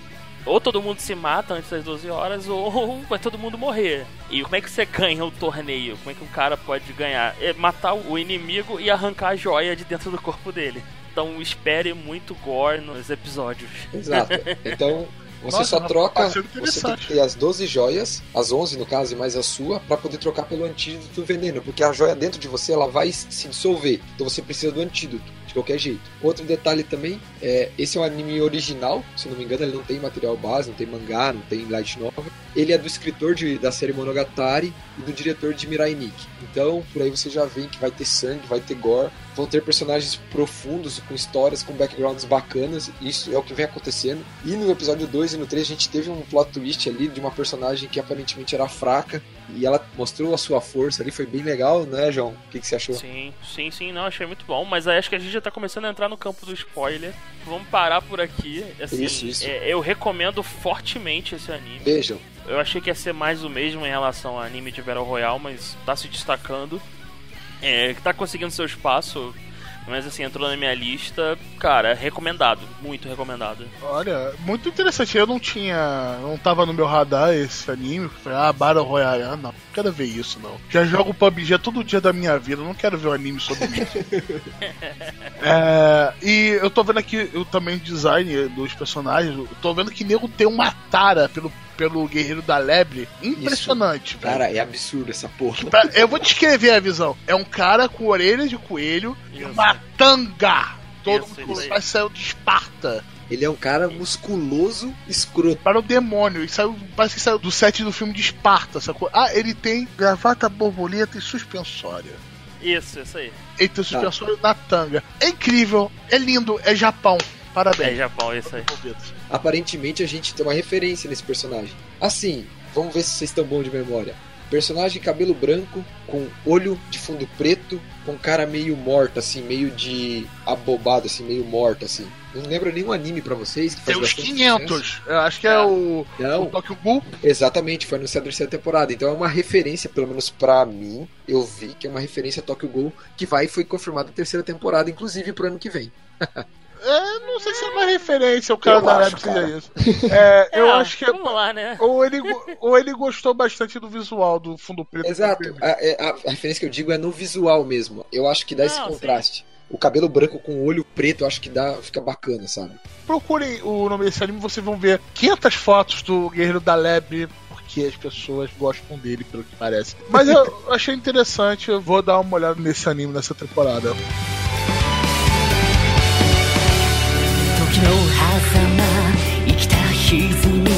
Speaker 3: Ou todo mundo se mata antes das 12 horas, ou vai todo mundo morrer. E como é que você ganha o torneio? Como é que um cara pode ganhar? É matar o inimigo e arrancar a joia de dentro do corpo dele. Então espere muito gore nos episódios.
Speaker 4: Exato. Então, você
Speaker 2: Nossa,
Speaker 4: só troca. Você tem que ter as 12 joias, as 11 no caso, e mais a sua, pra poder trocar pelo antídoto do veneno. Porque a joia dentro de você ela vai se dissolver. Então você precisa do antídoto. De qualquer jeito. Outro detalhe também, é, esse é um anime original, se não me engano, ele não tem material base, não tem mangá, não tem light novel. Ele é do escritor de- da série Monogatari e do diretor de Mirai Nikki. Então, por aí você já vê que vai ter sangue, vai ter gore, vão ter personagens profundos, com histórias, com backgrounds bacanas. Isso é o que vem acontecendo. E no episódio 2 e no 3 a gente teve um plot twist ali de uma personagem que aparentemente era fraca E ela mostrou a sua força ali, foi bem legal, né, João? O que, que você achou?
Speaker 3: Sim, sim, sim, não, achei muito bom. Mas acho que a gente já tá começando a entrar no campo do spoiler. Vamos parar por aqui. Assim,
Speaker 4: Isso, isso.
Speaker 3: é, eu recomendo fortemente esse anime.
Speaker 4: Vejam.
Speaker 3: Eu achei que ia ser mais o mesmo em relação ao anime de Battle Royale, mas tá se destacando. É, tá conseguindo seu espaço. Mas assim, entrou na minha lista. Cara, recomendado. Muito recomendado.
Speaker 2: Olha, muito interessante. Eu não tinha. Não tava no meu radar esse anime. Falei, ah, Battle Royale. Ah, não, não quero ver isso, não. Já jogo PUBG todo dia da minha vida. Não quero ver um anime sobre isso. é, e eu tô vendo aqui eu, também o design dos personagens. Eu tô vendo que nego tem uma tara pelo, pelo Guerreiro da Lebre. Impressionante, velho.
Speaker 4: Cara, é absurdo essa porra.
Speaker 2: Pra- Eu vou descrever a visão. É um cara com orelha de coelho e
Speaker 3: Isso.
Speaker 2: uma tanga. Todo
Speaker 3: Isso,
Speaker 2: mundo
Speaker 3: isso aí.
Speaker 2: parece que saiu de Esparta.
Speaker 4: Ele é um cara musculoso, escroto.
Speaker 2: Para o demônio. E saiu, parece que saiu do set do filme de Esparta, sacou? Ah, ele tem gravata borboleta e suspensória.
Speaker 3: Isso, isso aí.
Speaker 2: Ele tem suspensório na tanga. É incrível, é lindo, é Japão.
Speaker 3: É
Speaker 2: Parabéns.
Speaker 3: Japão, isso aí.
Speaker 4: Aparentemente a gente tem uma referência nesse personagem. Assim, vamos ver se vocês estão bons de memória. Personagem cabelo branco, com olho de fundo preto, com cara meio morta, assim, meio de abobado, assim, meio morto, assim. Não lembra nenhum anime pra vocês que
Speaker 2: Tem
Speaker 4: faz
Speaker 2: uns
Speaker 4: bastante
Speaker 2: 500. Eu acho que é,
Speaker 3: É.
Speaker 2: o, o
Speaker 4: Não,
Speaker 2: Tokyo Ghoul.
Speaker 4: exatamente, foi anunciado a terceira temporada. Então é uma referência, pelo menos pra mim, eu vi que é uma referência a Tokyo Ghoul, que vai e foi confirmada a terceira temporada, inclusive pro ano que vem.
Speaker 2: É, não sei se é uma referência o cara
Speaker 4: Eu
Speaker 2: da
Speaker 4: acho,
Speaker 2: Lebre seja isso. É, eu
Speaker 3: É,
Speaker 2: acho que é
Speaker 3: Vamos lá, né?
Speaker 2: Ou ele, ou ele gostou bastante do visual do fundo preto.
Speaker 4: Exato. A, é- a- a referência que eu digo é no visual mesmo. Eu acho que dá esse
Speaker 3: Não, sim.
Speaker 4: contraste. O cabelo branco com o olho preto, eu acho que dá, fica bacana, sabe?
Speaker 2: Procurem o nome desse anime, vocês vão ver 500 fotos do Guerreiro da Lebre, porque as pessoas gostam dele, pelo que parece. Mas eu achei interessante, eu vou dar uma olhada nesse anime nessa temporada.
Speaker 1: 時の狭間生きた歪み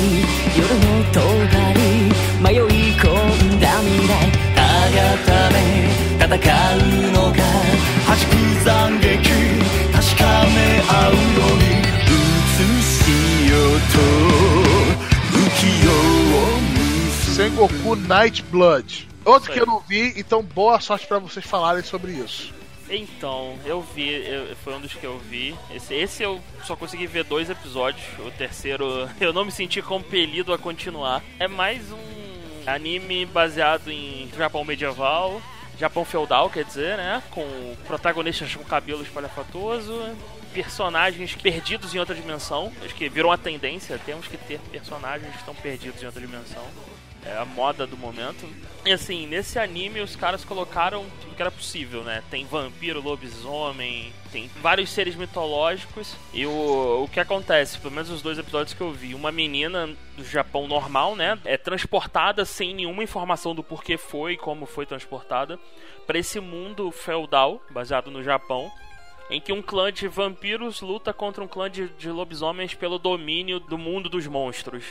Speaker 1: 夜の尖り迷い込んだ未来たがため戦うのか弾く斬撃確かめ合うように映しようと浮世を結ぶ
Speaker 2: Sengoku Night Blood. Outro que eu não vi, então boa sorte pra vocês falarem sobre isso.
Speaker 3: Então, eu vi, eu- foi um dos que eu vi. Esse, esse eu só consegui ver dois episódios. O terceiro eu não me senti compelido a continuar. É mais um anime baseado em Japão medieval. Japão feudal, quer dizer, né? Com protagonistas com cabelo espalhafatoso, personagens perdidos em outra dimensão. Acho que virou uma tendência, temos que ter personagens que estão perdidos em outra dimensão. É a moda do momento. E assim, nesse anime os caras colocaram tudo que era possível, né? Tem vampiro, lobisomem, tem vários seres mitológicos. E o, o que acontece, pelo menos os dois episódios que eu vi, uma menina do Japão normal, né? É transportada sem nenhuma informação do porquê foi e como foi transportada para esse mundo feudal, baseado no Japão. Em que um clã de vampiros luta contra um clã de, de lobisomens pelo domínio do mundo dos monstros.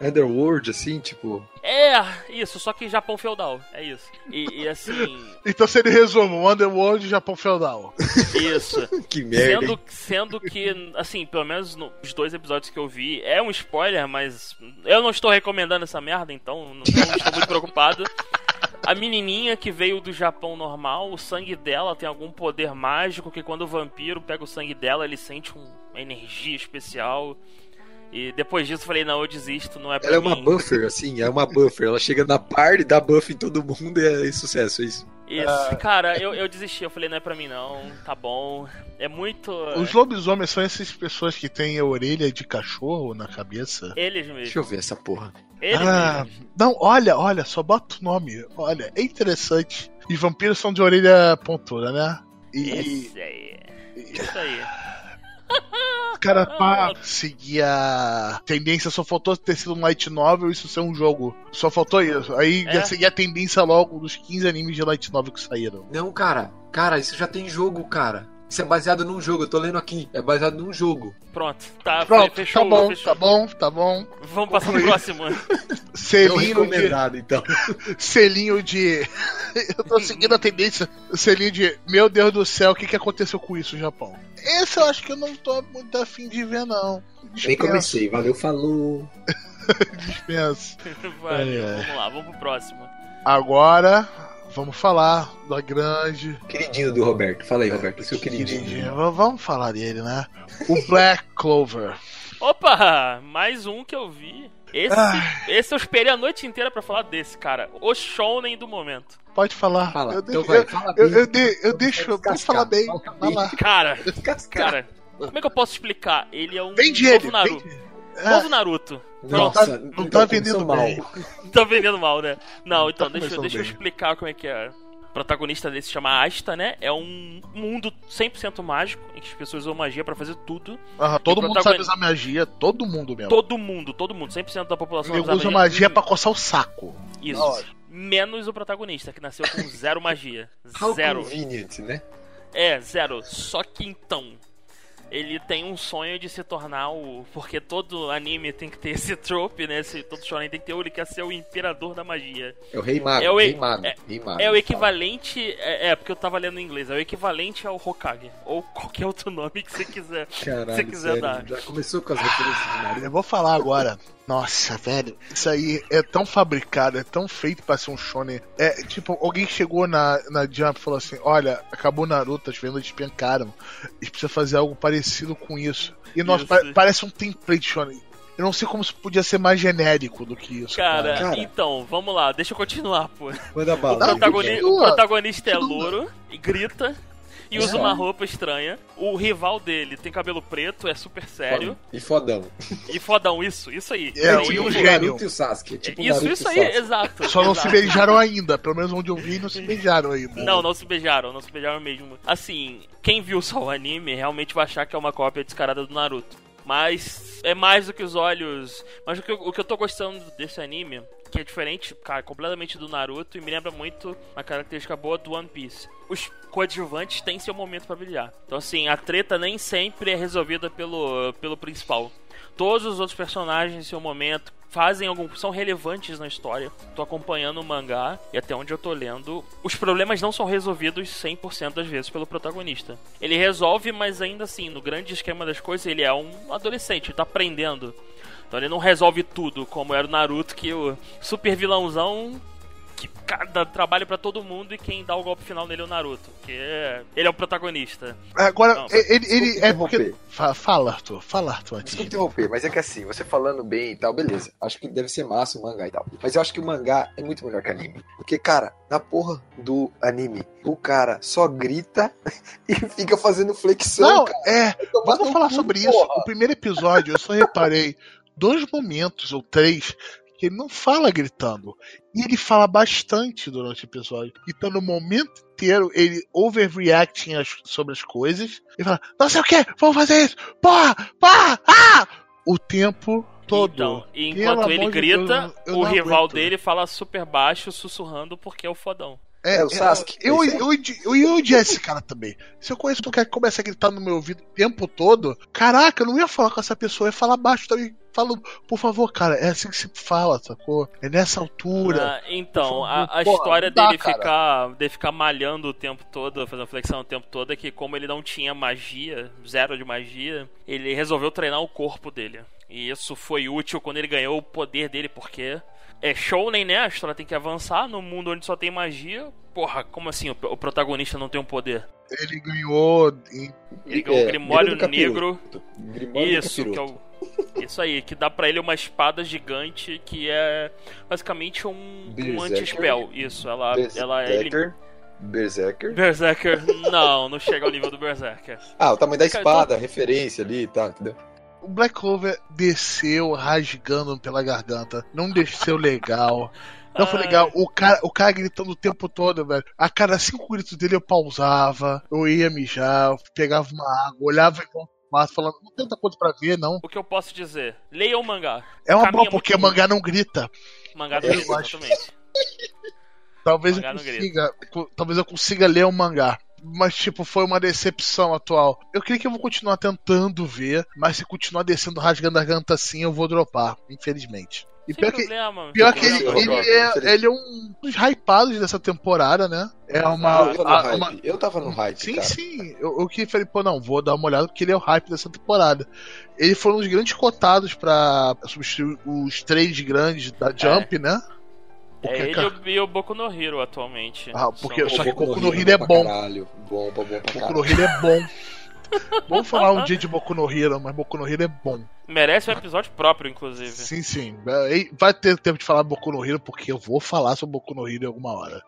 Speaker 4: Underworld, assim, tipo.
Speaker 3: É, isso, só que Japão feudal, é isso. E, e assim,
Speaker 2: Então, se ele resume, Underworld e Japão Feudal.
Speaker 3: isso.
Speaker 4: Que merda.
Speaker 3: Sendo, sendo que, assim, pelo menos nos dois episódios que eu vi, é um spoiler, mas eu não estou recomendando essa merda, então não, não estou muito preocupado. A menininha que veio do Japão normal, o sangue dela tem algum poder mágico que quando o vampiro pega o sangue dela, ele sente um- uma energia especial. E depois disso eu falei, não, eu desisto, não é pra
Speaker 4: Ela é
Speaker 3: mim.
Speaker 4: uma buffer, assim, é uma buffer. Ela chega na party, dá buff em todo mundo e é sucesso, é isso.
Speaker 3: Isso, cara, eu, eu desisti, eu falei, não é pra mim não, tá bom. É muito.
Speaker 2: Os lobisomens são essas pessoas que têm a orelha de cachorro na cabeça.
Speaker 3: Eles
Speaker 4: Deixa
Speaker 3: mesmos.
Speaker 4: eu ver essa porra.
Speaker 3: Eles
Speaker 2: Ah,
Speaker 3: mesmos.
Speaker 2: não, olha, olha, só bota o nome. Olha, é interessante. E vampiros são de orelha pontuda, né? E,
Speaker 3: Esse aí. Isso aí.
Speaker 2: Cara, pra seguir a tendência, só faltou ter sido um light novel e isso ser um jogo. Só faltou isso. Aí
Speaker 3: É.
Speaker 2: ia seguir a tendência logo dos 15 animes de light novel que saíram.
Speaker 4: Não, cara. Cara, isso já tem jogo, cara. Isso é baseado num jogo, eu tô lendo aqui. É baseado num jogo.
Speaker 3: Pronto, tá,
Speaker 2: Pronto,
Speaker 3: fechou,
Speaker 2: tá bom,
Speaker 3: fechou.
Speaker 2: tá bom, tá bom.
Speaker 3: Vamos passar pro próximo.
Speaker 4: Não
Speaker 2: Selinho de,
Speaker 4: então.
Speaker 2: selinho de. eu tô seguindo a tendência. Selinho de. Meu Deus do céu, o que, que aconteceu com isso, Japão? Esse eu acho que eu não tô muito afim de ver, não.
Speaker 4: Nem
Speaker 2: Dispenso,
Speaker 4: comecei. Valeu, falou.
Speaker 2: dispenso.
Speaker 3: Valeu,
Speaker 2: é.
Speaker 3: vamos lá, vamos pro próximo.
Speaker 2: Agora, vamos falar da grande.
Speaker 4: Queridinho do Roberto. Fala aí, Roberto. Seu queridinho.
Speaker 2: queridinho. Vamos falar dele, né? O Black Clover.
Speaker 3: Opa, mais um que eu vi. Esse,
Speaker 2: Ai.
Speaker 3: esse eu esperei a noite inteira pra falar desse, cara. O shounen do momento.
Speaker 2: Pode falar.
Speaker 4: Fala.
Speaker 2: Eu,
Speaker 4: Então vai,
Speaker 2: eu,
Speaker 4: fala
Speaker 2: eu, eu, de- eu deixo.
Speaker 4: Descascar.
Speaker 2: Pode falar bem.
Speaker 4: Fala
Speaker 2: Vai
Speaker 4: bem.
Speaker 2: lá.
Speaker 3: Cara, cara, como é que eu posso explicar? Ele é um
Speaker 2: Vende
Speaker 3: novo
Speaker 2: ele.
Speaker 3: Naruto.
Speaker 2: Vende.
Speaker 3: Novo Naruto.
Speaker 4: Nossa,
Speaker 2: não
Speaker 4: então
Speaker 2: tá
Speaker 4: começou
Speaker 2: vendendo
Speaker 4: mal.
Speaker 2: bem.
Speaker 3: Tá vendendo mal, né? Não, então,
Speaker 2: Tá
Speaker 3: deixa,
Speaker 2: começando
Speaker 3: deixa eu explicar como é que é. O protagonista desse se chama Asta, né? É um mundo 100% mágico, em que as pessoas usam magia pra fazer tudo.
Speaker 2: Aham, todo mundo
Speaker 3: protagonista-
Speaker 2: sabe usar magia, todo mundo mesmo.
Speaker 3: Todo mundo, todo mundo, 100% da população
Speaker 2: usa magia pra coçar o saco.
Speaker 3: Isso. Menos o protagonista, que nasceu com zero magia.
Speaker 4: How
Speaker 3: Zero.
Speaker 4: convenient, né?
Speaker 3: É, zero. Só que então. Ele tem um sonho de se tornar o. Porque todo anime tem que ter esse trope, né? Esse, todo shonen tem que ter. Ele quer ser o imperador da magia.
Speaker 4: É o Rei Mago.
Speaker 3: É o-
Speaker 4: Rei Mago.
Speaker 3: é-
Speaker 4: Rei Mago.
Speaker 3: É o equivalente. É, é, porque eu tava lendo em inglês. É o equivalente ao Hokage. Ou qualquer outro nome que você quiser.
Speaker 4: Caralho,
Speaker 3: se quiser
Speaker 4: sério,
Speaker 3: dar.
Speaker 4: Já começou com as referências de.
Speaker 2: Eu vou falar agora. Nossa, velho, isso aí é tão fabricado, é tão feito pra ser um shonen. É tipo, alguém chegou na, na Jump e falou assim: Olha, acabou Naruto, as vendas despencaram. A gente precisa fazer algo parecido com isso. E nossa,
Speaker 3: Isso.
Speaker 2: pa- parece um template shonen. Eu não sei como isso podia ser mais genérico do que isso.
Speaker 3: Cara,
Speaker 4: Cara.
Speaker 3: então, vamos lá, deixa eu continuar, pô.
Speaker 4: Manda
Speaker 3: O,
Speaker 4: bala.
Speaker 2: Não,
Speaker 3: protagoni-
Speaker 2: continua.
Speaker 3: o protagonista é louro e grita e usa uma roupa estranha. O rival dele tem cabelo preto, é super sério.
Speaker 4: E fodão.
Speaker 3: E fodão, isso, isso aí.
Speaker 2: É,
Speaker 3: Não,
Speaker 2: e
Speaker 3: o-
Speaker 2: gênio.
Speaker 4: Naruto e o Sasuke. Tipo
Speaker 3: isso,
Speaker 4: Naruto
Speaker 3: isso aí,
Speaker 4: Sasuke.
Speaker 3: exato.
Speaker 2: Só não se
Speaker 3: exato.
Speaker 2: beijaram ainda, pelo menos onde eu vi, não se beijaram ainda.
Speaker 3: Não, não se beijaram, não se beijaram mesmo. Assim, quem viu só o anime realmente vai achar que é uma cópia descarada do Naruto. Mas é mais do que os olhos. Mas o que, eu, o que eu tô gostando desse anime, que é diferente, cara, completamente do Naruto, e me lembra muito uma característica boa do One Piece. Os coadjuvantes têm seu momento pra brilhar. Então, assim, a treta nem sempre é resolvida pelo, pelo principal. Todos os outros personagens em seu momento fazem algum. são relevantes na história. Tô acompanhando o mangá e até onde eu tô lendo, os problemas não são resolvidos 100% das vezes pelo protagonista. Ele resolve, mas ainda assim, no grande esquema das coisas, ele é um adolescente, tá aprendendo. Então ele não resolve tudo, como era o Naruto, que o super vilãozão que cada trabalho pra todo mundo e quem dá o golpe final nele é o Naruto, que é, ele é o protagonista.
Speaker 2: Agora,
Speaker 3: Não,
Speaker 2: ele, ele é porque. Fala, Arthur. Fala, Arthur.
Speaker 5: Desculpa
Speaker 2: de-
Speaker 5: interromper, mas é que assim, você falando bem e tal, beleza.
Speaker 4: Acho que deve ser massa o mangá e tal. Mas eu acho que o mangá é muito melhor que anime.
Speaker 5: Porque, cara, na porra do anime, o cara só grita e fica fazendo flexão.
Speaker 2: Não,
Speaker 5: cara.
Speaker 2: é. Vamos falar sobre isso.
Speaker 5: porra.
Speaker 2: O primeiro episódio, eu só reparei dois momentos ou três que ele não fala gritando. E ele fala bastante durante o episódio. Então, no momento inteiro, ele overreacting as- sobre as coisas. E fala, não sei o que, vamos fazer isso! Porra! Porra! Ah! O tempo todo.
Speaker 3: Então, enquanto ele grita,
Speaker 2: Deus, eu
Speaker 3: o rival
Speaker 2: aguento.
Speaker 3: dele fala super baixo, sussurrando, porque é o fodão.
Speaker 2: É,
Speaker 5: É o Sasuke.
Speaker 2: Eu,
Speaker 5: é.
Speaker 2: eu, eu, eu, eu odiar esse cara também. Se eu conheço um cara que começa a gritar no meu ouvido o tempo todo, caraca, eu não ia falar com essa pessoa, eu ia falar baixo também. Falando, por favor, cara, é assim que se fala, sacou? É nessa altura.
Speaker 3: Ah, então, a, a
Speaker 2: Porra,
Speaker 3: história
Speaker 2: dá,
Speaker 3: dele
Speaker 2: cara.
Speaker 3: ficar, dele ficar malhando o tempo todo, fazendo flexão o tempo todo, é que como ele não tinha magia, zero de magia, ele resolveu treinar o corpo dele. E isso foi útil quando ele ganhou o poder dele, porque é shounen, né? A história tem que avançar num mundo onde só tem magia. Porra, como assim o, o protagonista não tem um poder?
Speaker 2: Ele ganhou. Em...
Speaker 3: Ele ganhou um grimório negro.
Speaker 4: Grimório
Speaker 3: Isso, que é o. Isso aí, que dá pra ele uma espada gigante que é basicamente um, um anti-spell. Isso, ela, ela é.
Speaker 5: Berserker. Berserker.
Speaker 3: Berserker. Não, não chega ao nível do Berserker.
Speaker 4: Ah, o tamanho da espada, referência ali e tal, entendeu?
Speaker 2: O Black Clover desceu rasgando pela garganta. Não desceu legal. Não foi legal. O cara, o cara gritando o tempo todo, velho. A cada cinco gritos dele eu pausava, eu ia mijar, eu pegava uma água, olhava do mato, falando, não tem tanta coisa pra ver, não.
Speaker 3: O que eu posso dizer? Leia o mangá.
Speaker 2: É uma boa, porque o mangá não grita.
Speaker 3: Mangá livro,
Speaker 2: acho.
Speaker 3: exatamente.
Speaker 2: Talvez eu
Speaker 3: não grita.
Speaker 2: consiga. co- Talvez eu consiga ler o mangá. Mas, tipo, foi uma decepção atual. Eu creio que eu vou continuar tentando ver, mas se continuar descendo rasgando a garganta assim, eu vou dropar, infelizmente. E
Speaker 3: Sem
Speaker 2: pior que,
Speaker 3: problema.
Speaker 2: pior
Speaker 3: sem
Speaker 2: que ele, ele, é, ele é um dos hypados dessa temporada, né? É uma.
Speaker 4: eu, tava no
Speaker 2: a-
Speaker 4: hype.
Speaker 2: uma-
Speaker 4: eu tava no hype,
Speaker 2: Sim,
Speaker 4: cara.
Speaker 2: sim. Eu, eu que falei, pô, não, vou dar uma olhada porque ele é o hype dessa temporada. Ele foi um dos grandes cotados pra substituir os três grandes da Jump, né? Porque,
Speaker 3: É ele
Speaker 2: cara,
Speaker 3: e o- Boku no Hero atualmente.
Speaker 2: Ah, porque
Speaker 3: São-
Speaker 2: Só que
Speaker 4: Boku
Speaker 2: Boku no
Speaker 4: Hero
Speaker 2: Hero é
Speaker 4: pra
Speaker 2: bom.
Speaker 4: Caralho. Bom, bom, bom pra
Speaker 2: Boku no Hero é bom. Vamos falar um dia de Boku no Hero, mas Boku no Hero é bom.
Speaker 3: Merece um episódio próprio, inclusive.
Speaker 2: Sim, sim. É, Vai ter tempo de falar Boku no Hero, porque eu vou falar sobre Boku no Hero em alguma hora.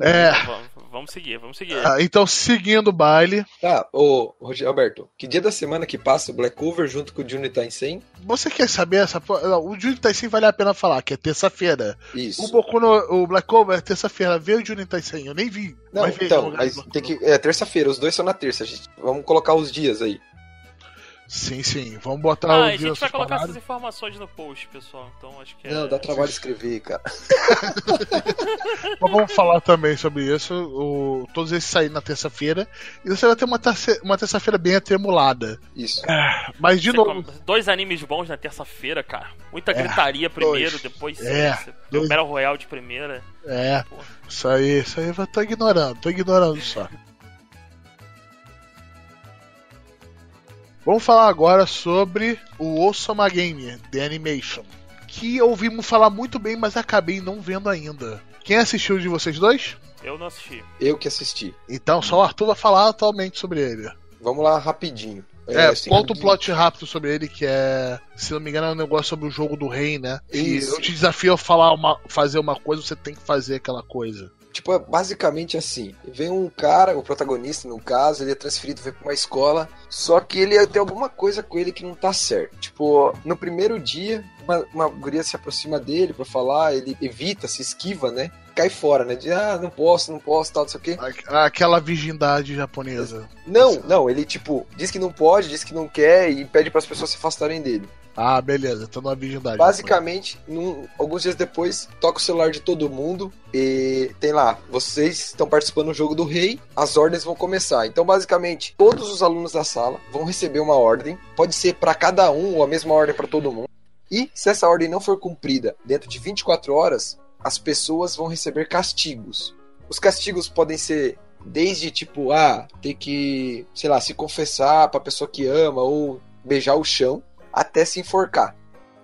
Speaker 2: É.
Speaker 3: Vamos, vamos seguir, vamos seguir.
Speaker 2: ah, Então, seguindo o baile,
Speaker 4: Tá, ô, Roger- Alberto, que dia da semana que passa o Black Cover junto com o Juni Taisen?
Speaker 2: você quer saber essa. não, O Juni Taisen vale a pena falar, que é terça-feira.
Speaker 4: Isso.
Speaker 2: O Boku no. O Black Cover é terça-feira. Vê o Juni Taisen, eu nem vi.
Speaker 4: Não,
Speaker 2: Mas
Speaker 4: então, mas tem que. É terça-feira, os dois são na terça. gente. Vamos colocar os dias aí.
Speaker 2: Sim, sim. Vamos botar
Speaker 3: Ah,
Speaker 2: o
Speaker 3: a gente vai colocar
Speaker 2: paradas.
Speaker 3: essas informações no post, pessoal. Então acho que é.
Speaker 4: Não, dá trabalho escrever, cara.
Speaker 2: Mas vamos falar também sobre isso. O, todos esses saem na terça-feira. E você vai ter uma, terça- uma terça-feira bem atremulada.
Speaker 4: Isso.
Speaker 2: Mas, de
Speaker 3: Você
Speaker 2: novo.
Speaker 3: come- Dois animes bons na terça-feira, cara. Muita
Speaker 2: É,
Speaker 3: gritaria primeiro,
Speaker 2: dois.
Speaker 3: depois
Speaker 2: É,
Speaker 3: você-
Speaker 2: dois.
Speaker 3: o Battle Royale de primeira.
Speaker 2: É,
Speaker 3: Pô.
Speaker 2: isso aí, isso aí eu tô ignorando, tô ignorando só. Vamos falar agora sobre o Osama Game, The Animation. Que ouvimos falar muito bem, mas acabei não vendo ainda. Quem assistiu de vocês dois?
Speaker 3: Eu não assisti.
Speaker 4: Eu que assisti.
Speaker 2: Então, só o Arthur vai falar atualmente sobre ele.
Speaker 4: Vamos lá rapidinho.
Speaker 2: É,
Speaker 4: assim,
Speaker 2: conta um plot rápido sobre ele, que é, se não me engano, é um negócio sobre o jogo do rei, né? E
Speaker 4: Isso.
Speaker 2: eu te desafio a falar uma, fazer uma coisa, você tem que fazer aquela coisa.
Speaker 4: Tipo, é basicamente assim: vem um cara, o protagonista, no caso, ele é transferido vem pra uma escola, só que ele tem alguma coisa com ele que não tá certo. Tipo, no primeiro dia, uma, uma guria se aproxima dele pra falar, ele evita, se esquiva, né? Cai fora, né? De ah, não posso, não posso, tal, não sei o quê.
Speaker 2: A- Aquela virgindade japonesa.
Speaker 4: Não, não, ele tipo, diz que não pode, diz que não quer e pede para as pessoas se afastarem dele.
Speaker 2: Ah, beleza, não é virgindade.
Speaker 4: Basicamente, num- alguns dias depois, toca o celular de todo mundo e tem lá, vocês estão participando do jogo do rei, as ordens vão começar. Então, basicamente, todos os alunos da sala vão receber uma ordem, pode ser para cada um ou a mesma ordem para todo mundo. E se essa ordem não for cumprida dentro de 24 horas, as pessoas vão receber castigos. Os castigos podem ser desde tipo, ah, ter que, sei lá, se confessar pra pessoa que ama ou beijar o chão, até se enforcar.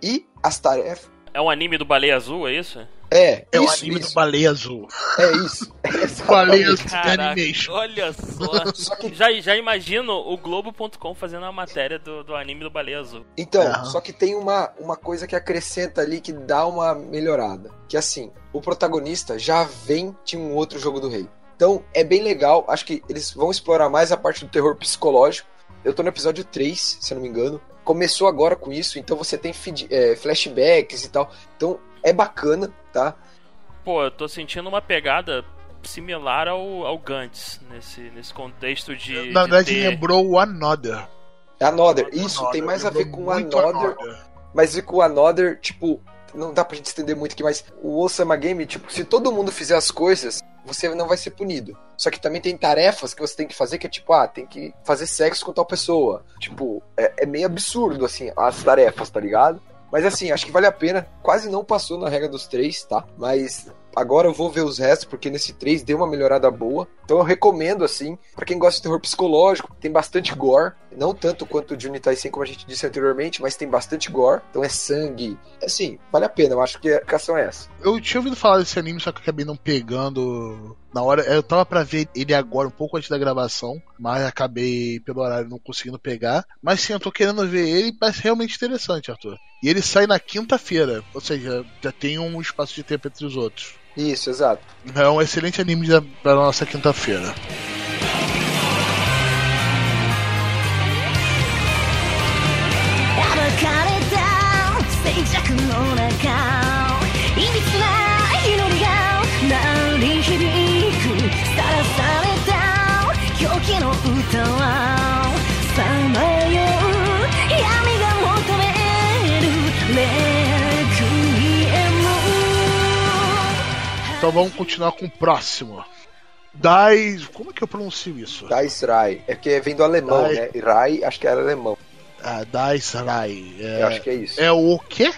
Speaker 4: E as tarefas.
Speaker 3: É um anime do Baleia Azul, é isso?
Speaker 4: É,
Speaker 2: É o
Speaker 4: isso,
Speaker 2: anime
Speaker 4: isso,
Speaker 2: do Baleia Azul.
Speaker 4: é isso.
Speaker 2: Baleia
Speaker 4: Exatamente.
Speaker 2: Azul Animation.
Speaker 3: olha só.
Speaker 4: Só que,
Speaker 3: já, já imagino o Globo.com fazendo a matéria do, do anime do Baleia Azul.
Speaker 4: então,
Speaker 2: Aham.
Speaker 4: só que tem uma, uma coisa que acrescenta ali que dá uma melhorada. Que assim, o protagonista já vem de um outro jogo do rei. Então é bem legal. Acho que eles vão explorar mais a parte do terror psicológico. Eu tô no episódio 3, se eu não me engano. Começou agora com isso, então você tem feed- é, flashbacks e tal. Então é bacana, tá?
Speaker 3: Pô, eu tô sentindo uma pegada similar ao, ao Gantz nesse, nesse contexto de.
Speaker 2: Na
Speaker 3: de
Speaker 2: verdade,
Speaker 3: ter-
Speaker 2: lembrou o Another.
Speaker 4: É Another. Isso
Speaker 2: Another,
Speaker 4: tem mais a ver
Speaker 2: lembrou
Speaker 4: com Another.
Speaker 2: Another.
Speaker 4: Mas e com o Another, tipo, não dá pra gente estender muito aqui, mas o Osama Game, tipo, se todo mundo fizer as coisas, você não vai ser punido. Só que também tem tarefas que você tem que fazer, que é tipo, ah, tem que fazer sexo com tal pessoa. Tipo, é, é meio absurdo, assim, as tarefas, tá ligado? Mas assim, acho que vale a pena. Quase não passou na regra dos três, tá? Mas agora eu vou ver os restos, porque nesse 3 deu uma melhorada boa. Então eu recomendo, assim, pra quem gosta de terror psicológico, tem bastante gore. Não tanto quanto o Juni Taisen, como a gente disse anteriormente, mas tem bastante gore. Então é sangue. Assim, vale a pena. Eu acho que a aplicação é essa.
Speaker 2: Eu tinha ouvido falar desse anime, só que acabei não pegando na hora. Eu tava pra ver ele agora, um pouco antes da gravação, mas acabei, pelo horário, não conseguindo pegar. Mas sim, eu tô querendo ver ele parece realmente interessante, Arthur. E ele sai na quinta-feira, ou seja, já tem um espaço de tempo entre os outros.
Speaker 4: Isso, exato.
Speaker 2: É um excelente anime da, nossa quinta-feira.
Speaker 6: 暴か
Speaker 2: Então vamos continuar com o próximo. Dai. Como é que eu pronuncio isso?
Speaker 4: Dice Rai. É porque vem do alemão,
Speaker 2: Dai.
Speaker 4: né? Rai, acho que era alemão.
Speaker 2: Ah, Dice Rai.
Speaker 4: Eu acho que é isso.
Speaker 2: É o quê?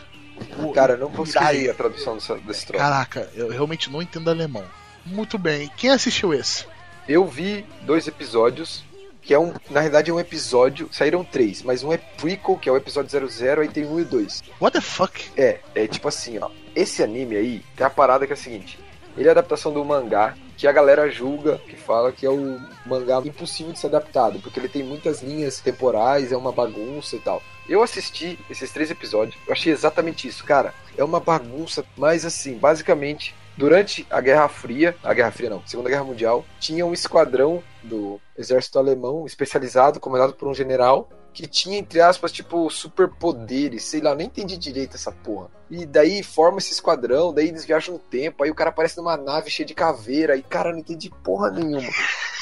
Speaker 2: O-
Speaker 4: Cara, eu não consegui a tradução dessa- desse troço.
Speaker 2: Caraca, eu realmente não entendo alemão. Muito bem. Quem assistiu esse?
Speaker 4: Eu vi dois episódios que é um, na verdade é um episódio, saíram três, mas um é prequel, que é o episódio 00, aí tem um e dois.
Speaker 2: What the fuck?
Speaker 4: É, é tipo assim, ó. Esse anime aí tem a parada que é a seguinte: ele é a adaptação do mangá que a galera julga, que fala que é o mangá impossível de ser adaptado, porque ele tem muitas linhas temporais, é uma bagunça e tal. Eu assisti esses três episódios, eu achei exatamente isso, cara. É uma bagunça, mas assim, basicamente, durante a Guerra Fria, a Guerra Fria não, Segunda Guerra Mundial, tinha um esquadrão do exército alemão especializado, comandado por um general, que tinha, entre aspas, tipo, superpoderes, sei lá, nem entendi direito essa porra. E daí forma esse esquadrão, daí eles viajam no tempo, aí o cara aparece numa nave cheia de caveira, e cara, não entendi porra nenhuma.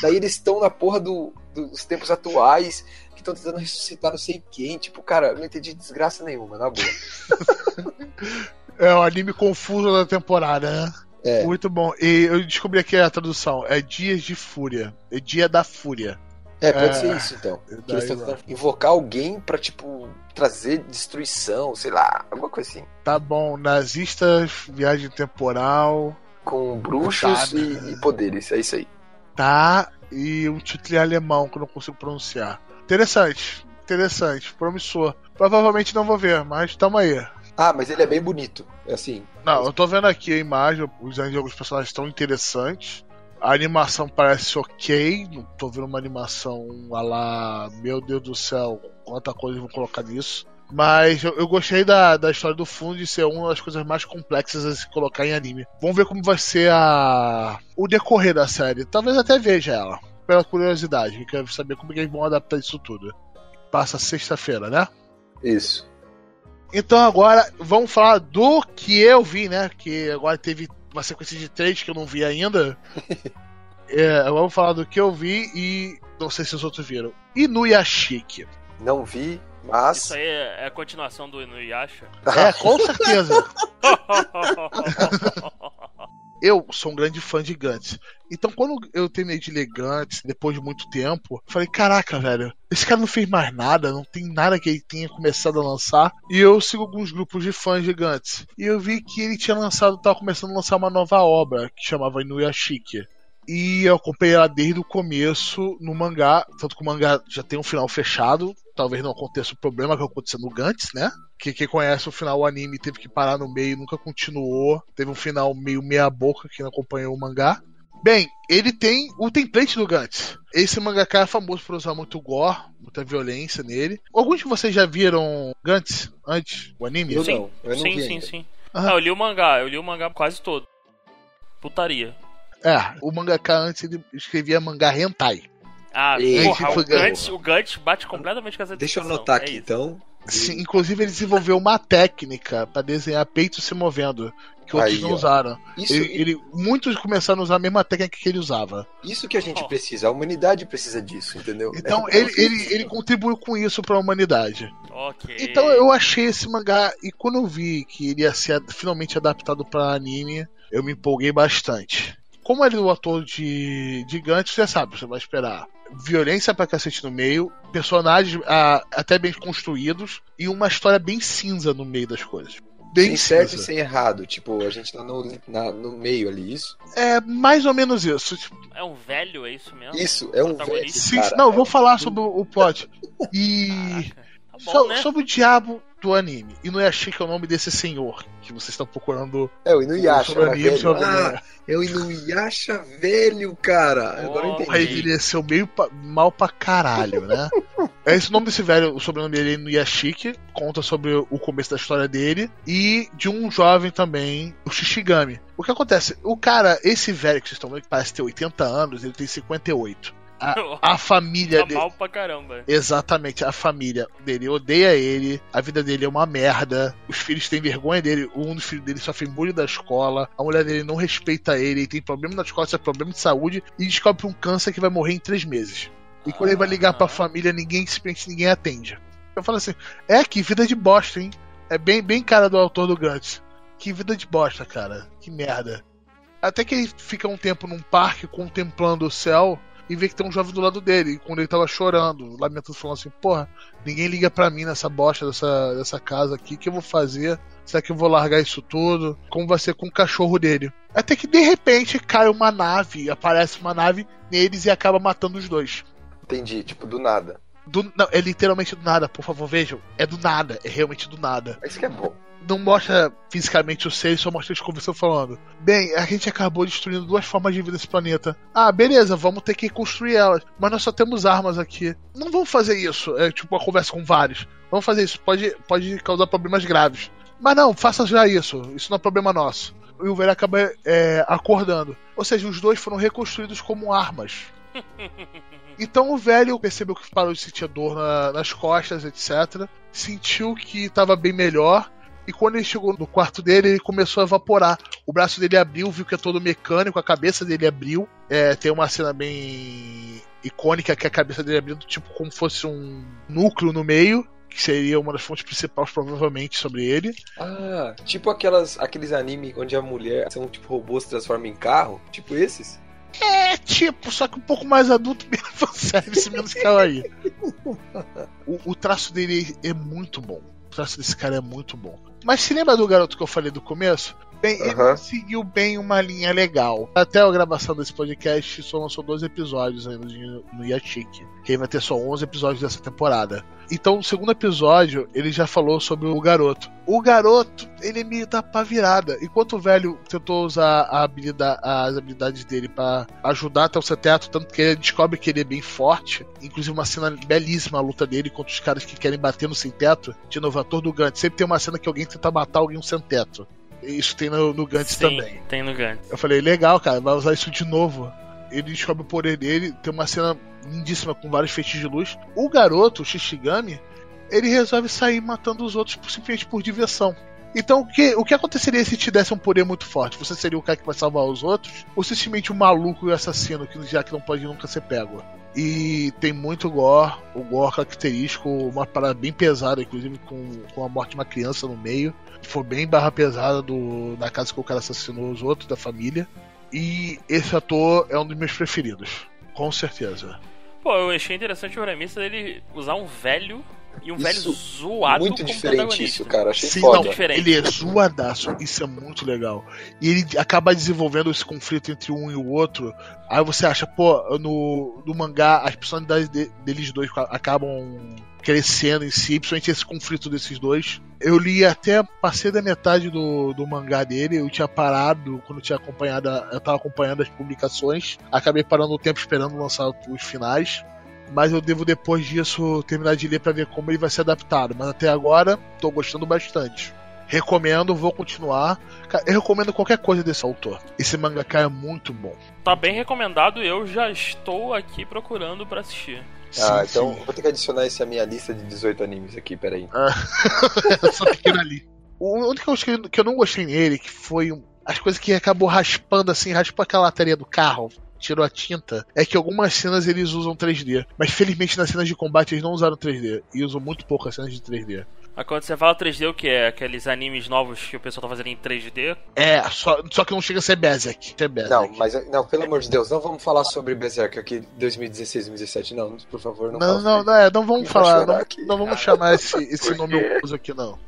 Speaker 4: Daí eles estão na porra do, dos tempos atuais, que estão tentando ressuscitar não sei quem, tipo, cara, não entendi desgraça nenhuma, na boa.
Speaker 2: É o anime confuso da temporada, né?
Speaker 4: É.
Speaker 2: Muito bom. E eu descobri aqui a tradução. É Dias de Fúria. É Dia da Fúria.
Speaker 4: É, pode
Speaker 2: É,
Speaker 4: ser isso então. Que eles tentando invocar alguém pra, tipo, trazer destruição, sei lá, alguma coisa assim.
Speaker 2: Tá bom. Nazistas, viagem temporal.
Speaker 4: Com bruxos
Speaker 2: Tá.
Speaker 4: e, e poderes, é isso aí.
Speaker 2: Tá. E um título em alemão que eu não consigo pronunciar. Interessante. Interessante. Promissor. Provavelmente não vou ver, mas tamo aí.
Speaker 4: Ah, mas ele é bem bonito. É assim.
Speaker 2: Não, eu tô vendo aqui a imagem, os alguns personagens estão interessantes. A animação parece ok, não tô vendo uma animação a lá, meu Deus do céu, quanta coisa vão colocar nisso. Mas eu, eu gostei da, da história do fundo de ser uma das coisas mais complexas a se colocar em anime. Vamos ver como vai ser a o decorrer da série. Talvez até veja ela, pela curiosidade. Eu quero saber como que eles vão adaptar isso tudo. Passa sexta-feira, né?
Speaker 4: Isso.
Speaker 2: Então agora vamos falar do que eu vi, né? Que agora teve uma sequência de três que eu não vi ainda. é, vamos falar do que eu vi e não sei se os outros viram. Inuyashiki.
Speaker 4: Não vi, mas.
Speaker 3: Isso aí é é a continuação do Inuyasha.
Speaker 2: É, com certeza. Eu sou um grande fã de Gantz. Então, quando eu terminei de ler Gantz, depois de muito tempo, falei: caraca, velho, esse cara não fez mais nada, não tem nada que ele tenha começado a lançar. E eu sigo alguns grupos de fãs de Gantz. E eu vi que ele tinha lançado, tava começando a lançar uma nova obra, que chamava Inuyashiki. E eu acompanhei ela desde o começo no mangá, tanto que o mangá já tem um final fechado. Talvez não aconteça o problema que aconteceu no Gantz, né? Que quem conhece o final o anime teve que parar no meio, nunca continuou. Teve um final meio meia boca quem não acompanhou o mangá. Bem, ele tem o template do Gantz. Esse mangaka é famoso por usar muito gore, muita violência nele. Alguns de vocês já viram Gantz antes, o anime?
Speaker 4: Eu
Speaker 3: Sim.
Speaker 4: não, eu não
Speaker 3: sim,
Speaker 4: vi
Speaker 3: sim,
Speaker 4: ainda.
Speaker 3: sim.
Speaker 2: Ah.
Speaker 3: Ah, eu li o mangá, eu li o mangá quase todo. Putaria.
Speaker 2: É, o mangaka antes ele escrevia mangá hentai.
Speaker 3: Ah,
Speaker 4: Ei,
Speaker 3: porra,
Speaker 2: que
Speaker 3: o Gantz, o Gantz bate completamente com essa
Speaker 4: Deixa eu anotar
Speaker 3: é
Speaker 4: aqui
Speaker 3: isso.
Speaker 4: então.
Speaker 2: Sim, inclusive ele desenvolveu uma técnica para desenhar peito se movendo, que outros
Speaker 4: Aí,
Speaker 2: não
Speaker 4: ó.
Speaker 2: usaram.
Speaker 4: Isso,
Speaker 2: Ele, ele- muitos começaram a usar a mesma técnica que ele usava.
Speaker 4: isso que a gente
Speaker 3: Oh.
Speaker 4: precisa, a humanidade precisa disso, entendeu?
Speaker 2: Então
Speaker 4: É-
Speaker 2: ele, ele, ele contribuiu com isso para a humanidade.
Speaker 3: Ok.
Speaker 2: Então eu achei esse mangá e quando eu vi que ele ia ser finalmente adaptado para anime, eu me empolguei bastante. Como ele é o ator de, de Gantz, você sabe, você vai esperar violência pra cacete no meio, personagens ah, até bem construídos e uma história bem cinza no meio das coisas. Bem
Speaker 4: sem certo e
Speaker 2: cinza.
Speaker 4: sem errado. Tipo, a gente tá no, na- no meio ali, isso?
Speaker 2: É mais ou menos isso. Tipo,
Speaker 3: É um velho, é isso mesmo?
Speaker 4: Isso, é um velho.
Speaker 2: Sim,
Speaker 4: cara,
Speaker 2: não, eu
Speaker 4: é
Speaker 2: vou
Speaker 4: um-
Speaker 2: falar sobre o o plot. E.
Speaker 3: Caraca. Tá bom,
Speaker 2: so-
Speaker 3: né?
Speaker 2: Sobre o diabo do anime. E não é achei que é o nome desse senhor que vocês estão procurando
Speaker 4: É o Inuyasha,
Speaker 2: sobre
Speaker 4: era
Speaker 2: anime.
Speaker 4: velho.
Speaker 2: Sobre...
Speaker 4: Ah, é o Inuyasha velho, cara. Agora eu
Speaker 3: Oh,
Speaker 2: Porra,
Speaker 4: entendi.
Speaker 2: ele envelheceu meio pa- mal pra caralho, né? é esse o nome desse velho, o sobrenome dele é Inuyashiki, conta sobre o começo da história dele, e de um jovem também, o Shishigami. O que acontece? O cara, esse velho que vocês estão vendo, que parece ter 80 anos, ele tem 58. A, a família
Speaker 3: Tá
Speaker 2: dele.
Speaker 3: mal pra caramba.
Speaker 2: Exatamente, a família dele odeia ele, a vida dele é uma merda, os filhos têm vergonha dele, um dos filhos dele sofre bullying da escola, a mulher dele não respeita ele, ele tem problema na escola, isso é problema de saúde, e descobre um câncer que vai morrer em três meses. E quando ele vai ligar pra família, ninguém simplesmente ninguém atende. Eu falo assim, é que vida de bosta, hein? É bem, bem cara do autor do Gantz. Que vida de bosta, cara. Que merda. Até que ele fica um tempo num parque contemplando o céu e vê que tem um jovem do lado dele. E quando ele tava chorando, lamentando, falando assim: Porra, ninguém liga pra mim nessa bosta dessa, dessa casa aqui. O que eu vou fazer? Será que eu vou largar isso tudo? Como vai ser com o cachorro dele? Até que de repente cai uma nave, aparece uma nave neles e acaba matando os dois.
Speaker 5: Entendi, tipo, do nada.
Speaker 2: Do, não, é literalmente do nada, por favor, vejam. É do nada, é realmente do nada.
Speaker 5: Isso que é bom.
Speaker 2: Não mostra fisicamente o ser, só mostra eles conversando falando. Bem, a gente acabou destruindo duas formas de vida nesse planeta. Ah, beleza, vamos ter que construir elas. Mas nós só temos armas aqui. Não vamos fazer isso. É tipo uma conversa com vários. Vamos fazer isso. Pode, pode causar problemas graves. Mas não, faça já isso. Isso não é problema nosso. E o velho acaba é, acordando. Ou seja, os dois foram reconstruídos como armas. Então o velho percebeu que parou de sentir dor na- nas costas, etc. Sentiu que estava bem melhor. E quando ele chegou no quarto dele, ele começou a evaporar. O braço dele abriu, viu que é todo mecânico, a cabeça dele abriu. É, tem uma cena bem icônica que a cabeça dele abrindo, tipo como fosse um núcleo no meio, que seria uma das fontes principais, provavelmente, sobre ele.
Speaker 5: Ah, tipo aquelas, aqueles animes onde a mulher são tipo robôs se transforma em carro. Tipo esses.
Speaker 2: É, tipo, só que um pouco mais adulto, menos fanservice, menos kawaii. O, o traço dele é muito bom. O traço desse cara é muito bom. Mas se lembra do garoto que eu falei do começo? Bem, ele
Speaker 5: Aham.
Speaker 2: seguiu bem uma linha legal. Até a gravação desse podcast só lançou dois episódios ainda no Yachik. Que vai ter só 11 episódios dessa temporada. Então, no segundo episódio, ele já falou sobre o garoto. O garoto, ele me dá pra virada. Enquanto o velho tentou usar a habilidade- as habilidades dele pra ajudar até o seu teto, tanto que ele descobre que ele é bem forte. Inclusive, uma cena belíssima a luta dele contra os caras que querem bater no sem teto. De novo, ator do Gantz. Sempre tem uma cena que alguém tenta matar alguém sem teto. Isso tem no, no Gantz
Speaker 3: Sim,
Speaker 2: também.
Speaker 3: tem no Gantz.
Speaker 2: Eu falei, legal, cara, vai usar isso de novo. Ele descobre o poder dele, tem uma cena lindíssima com vários feixes de luz. O garoto, o Shishigami, ele resolve sair matando os outros simplesmente por diversão. Então, o que, o que aconteceria se te desse um poder muito forte? Você seria o cara que vai salvar os outros? Ou simplesmente um maluco e um assassino, que já que não pode nunca ser pego? E tem muito gore, o gore característico, uma parada bem pesada, inclusive com, com a morte de uma criança no meio. Foi bem barra pesada do, da casa que o cara assassinou os outros, da família. E esse ator é um dos meus preferidos. Com certeza.
Speaker 3: Pô, eu achei interessante a premissa dele usar um velho e um
Speaker 5: Isso,
Speaker 3: velho zoado
Speaker 5: Muito diferente isso, cara. Achei
Speaker 2: Sim,
Speaker 5: foda.
Speaker 2: não,
Speaker 3: Diferente.
Speaker 2: ele é zoadaço, isso é muito legal. E ele acaba desenvolvendo esse conflito entre um e o outro. Aí você acha, pô, no, no mangá as personalidades de- deles dois acabam crescendo em si, principalmente esse conflito desses dois. Eu li até, passei da metade do, do mangá dele, eu tinha parado quando eu tinha acompanhado, eu tava acompanhando as publicações, acabei parando o tempo esperando lançar os finais. Mas eu devo depois disso terminar de ler pra ver como ele vai ser adaptado. Mas até agora, tô gostando bastante. Recomendo, vou continuar. Eu recomendo qualquer coisa desse autor. Esse mangaka é muito bom.
Speaker 3: Tá bem recomendado, eu já estou aqui procurando pra assistir.
Speaker 5: Ah,
Speaker 2: Sim,
Speaker 5: então
Speaker 2: sim.
Speaker 5: vou ter que adicionar isso à minha lista de 18 animes aqui, peraí.
Speaker 2: Essa pequena ali. O único que eu, gostei- que eu não gostei nele, que foi as coisas que acabou raspando assim, raspou aquela lataria do carro, tirou a tinta, é que algumas cenas eles usam 3D. Mas felizmente nas cenas de combate eles não usaram 3D. E usam muito pouco as cenas de 3D.
Speaker 3: Mas quando você fala 3D, o que é? Aqueles animes novos que o pessoal tá fazendo em 3D?
Speaker 2: É, só, só que não chega a ser Berserk. É Berserk.
Speaker 5: Não, mas não, pelo amor de Deus, não vamos falar sobre Berserk aqui 2016, 2017, não, por favor, não.
Speaker 2: Não,
Speaker 5: fala
Speaker 2: não, não, é, não vamos falar, não,
Speaker 5: aqui,
Speaker 2: não vamos chamar esse, esse nome uso aqui, não.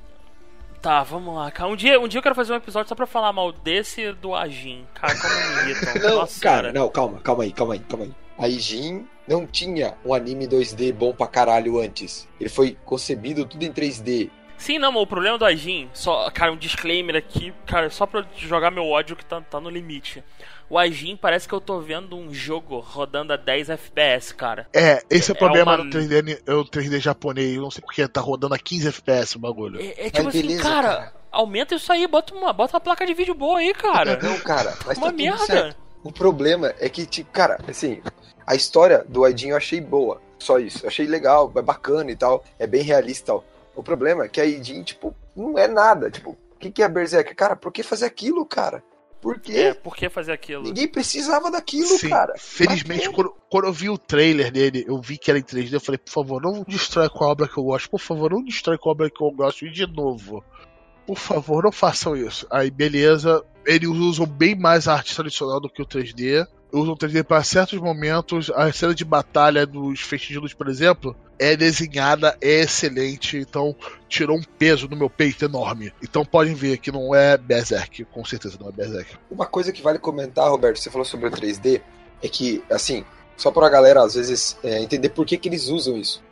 Speaker 3: Tá, vamos lá, cara. Um dia, um dia eu quero fazer um episódio só pra falar mal desse e do Ajin. Cara, como me irritam.
Speaker 4: Não,
Speaker 3: Nossa,
Speaker 4: cara, não, calma, calma aí, calma aí, calma aí. A Ijin não tinha um anime 2D bom pra caralho antes. Ele foi concebido tudo em 3D.
Speaker 3: Sim, não, mas o problema do Ajin, só, cara, um disclaimer aqui, cara, só pra jogar meu ódio que tá, tá no limite. O Ajin parece que eu tô vendo um jogo rodando a 10 FPS, cara.
Speaker 2: É, esse é o
Speaker 3: É
Speaker 2: problema
Speaker 3: uma-
Speaker 2: do 3D, ni- é o 3D japonês, eu não sei porque tá rodando a 15 FPS o bagulho.
Speaker 3: É, é tipo assim,
Speaker 5: beleza,
Speaker 3: cara,
Speaker 5: cara.
Speaker 3: aumenta isso aí, bota uma, bota uma placa de vídeo boa aí, cara.
Speaker 5: Não, cara, mas
Speaker 3: uma
Speaker 5: tá tudo
Speaker 3: merda.
Speaker 5: certo. O problema é que, tipo, cara, assim, a história do Aidin eu achei boa. Só isso. Eu achei legal, é bacana e tal. É bem realista e tal. O problema é que a Aidin, tipo, não é nada. Tipo, o que, que é Berserk? Cara, por que fazer aquilo, cara? Por quê?
Speaker 3: É, por que fazer aquilo?
Speaker 5: Ninguém precisava daquilo,
Speaker 2: Sim,
Speaker 5: cara.
Speaker 2: felizmente, quando, quando eu vi o trailer dele, eu vi que era em 3D, eu falei, por favor, não destrói com a obra que eu gosto, por favor, não destrói com a obra que eu gosto, e de novo. Por favor, não façam isso. Aí, beleza, eles usam bem mais a arte tradicional do que o 3D. Usam 3D para certos momentos. A cena de batalha dos luz, por exemplo, é desenhada, é excelente. Então, tirou um peso no meu peito enorme. Então, podem ver que não é Berserk. Com certeza não é Berserk.
Speaker 5: Uma coisa que vale comentar, Roberto, você falou sobre o 3D, é que, assim,
Speaker 4: só pra galera, às vezes, é, entender por que, que eles usam isso.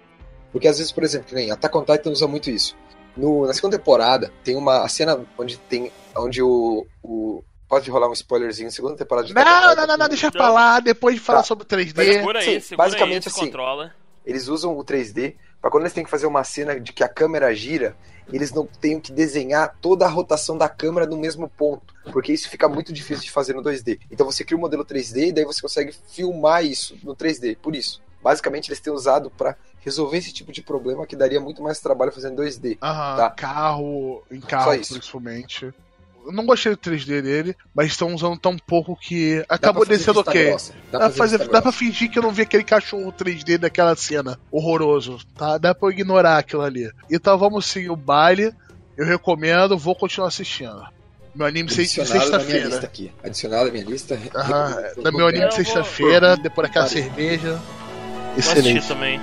Speaker 4: Porque às vezes, por exemplo, nem Attack on Titan usa muito isso. No, na segunda temporada, tem uma cena onde tem. onde o. o pode rolar um spoilerzinho, segunda temporada de
Speaker 2: Não, não, não, não, deixa
Speaker 3: Não.
Speaker 2: falar depois de falar
Speaker 4: Tá.
Speaker 2: sobre 3D.
Speaker 3: Segura aí,
Speaker 4: Sim,
Speaker 3: segura
Speaker 4: basicamente
Speaker 3: aí,
Speaker 4: assim.
Speaker 3: controla.
Speaker 4: Eles usam o 3D pra quando eles têm que fazer uma cena de que a câmera gira, eles não tenham que desenhar toda a rotação da câmera no mesmo ponto, porque isso fica muito difícil de fazer no 2D. Então você cria um modelo 3D e daí você consegue filmar isso no 3D. Por isso, basicamente eles têm usado pra resolver esse tipo de problema que daria muito mais trabalho fazendo 2D.
Speaker 2: Aham,
Speaker 4: Tá.
Speaker 2: carro, em
Speaker 4: Só
Speaker 2: carro
Speaker 4: isso.
Speaker 2: principalmente. Não gostei do 3D dele, mas estão usando tão pouco que acabou descendo ok. Dá,
Speaker 4: Dá,
Speaker 2: pra fazer, dá pra fingir que eu não vi aquele cachorro 3D daquela cena horroroso, tá? Dá pra eu ignorar aquilo ali. Então vamos seguir o baile. Eu recomendo, vou continuar assistindo. Meu anime sexta-feira.
Speaker 4: aqui. Adicionado na minha lista.
Speaker 2: Aham, da meu anime
Speaker 3: vou-
Speaker 2: sexta-feira, depois daquela cerveja.
Speaker 3: Vou assistir
Speaker 2: Excelente.
Speaker 3: também.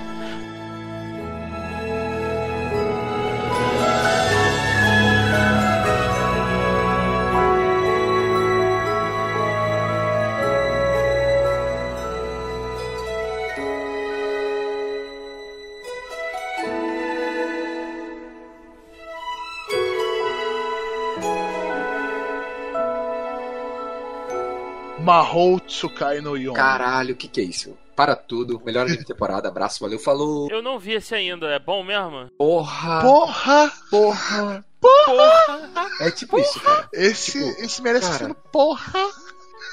Speaker 2: Mahou Tsukai no Yon.
Speaker 4: Caralho, o que que é isso? Para tudo. Melhor anime de temporada. Abraço, valeu, falou.
Speaker 3: Eu não vi esse ainda, é bom mesmo?
Speaker 4: Porra.
Speaker 2: Porra!
Speaker 4: Porra.
Speaker 3: Porra!
Speaker 4: É tipo isso, cara.
Speaker 2: Esse,
Speaker 4: Tipo,
Speaker 2: esse merece
Speaker 4: cara.
Speaker 2: ser porra!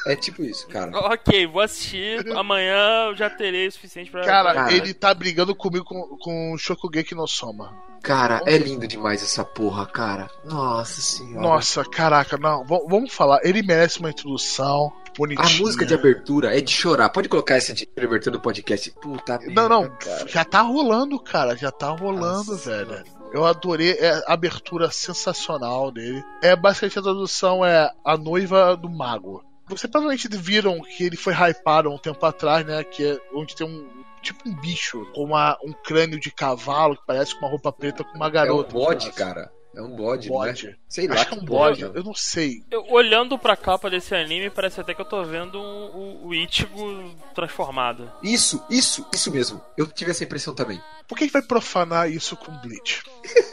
Speaker 4: É tipo isso, cara.
Speaker 3: ok, vou assistir. Amanhã eu já terei o suficiente pra.
Speaker 2: Cara,
Speaker 4: Cara.
Speaker 2: ele tá brigando comigo com, com o Shokugeki no Soma.
Speaker 4: Cara, é lindo demais essa porra, cara. Nossa senhora.
Speaker 2: Nossa, caraca, não. v- vamos falar. Ele merece uma introdução
Speaker 4: A
Speaker 2: bonitinha.
Speaker 4: música de abertura é de chorar. Pode colocar essa de abertura do podcast. Puta
Speaker 2: Não, não,
Speaker 4: merda, cara.
Speaker 2: já tá rolando, cara. Já tá rolando,
Speaker 4: Nossa
Speaker 2: velho. Eu adorei é, a abertura sensacional dele. É basicamente a tradução é a noiva do mago. Vocês provavelmente viram que ele foi hypado um tempo atrás, né? Que é onde tem um tipo um bicho com uma, um crânio de cavalo que parece com uma roupa preta com uma
Speaker 4: É um
Speaker 2: garota.
Speaker 4: bode, cara. É um bode,
Speaker 2: Bode.
Speaker 4: né? Sei lá
Speaker 2: Acho que é um bode, eu não sei.
Speaker 3: Eu, olhando pra capa desse anime, parece até que eu tô vendo um- o, o Ichigo transformado.
Speaker 4: Isso, isso, isso mesmo. Eu tive essa impressão também.
Speaker 2: Por que, que vai profanar isso com Bleach?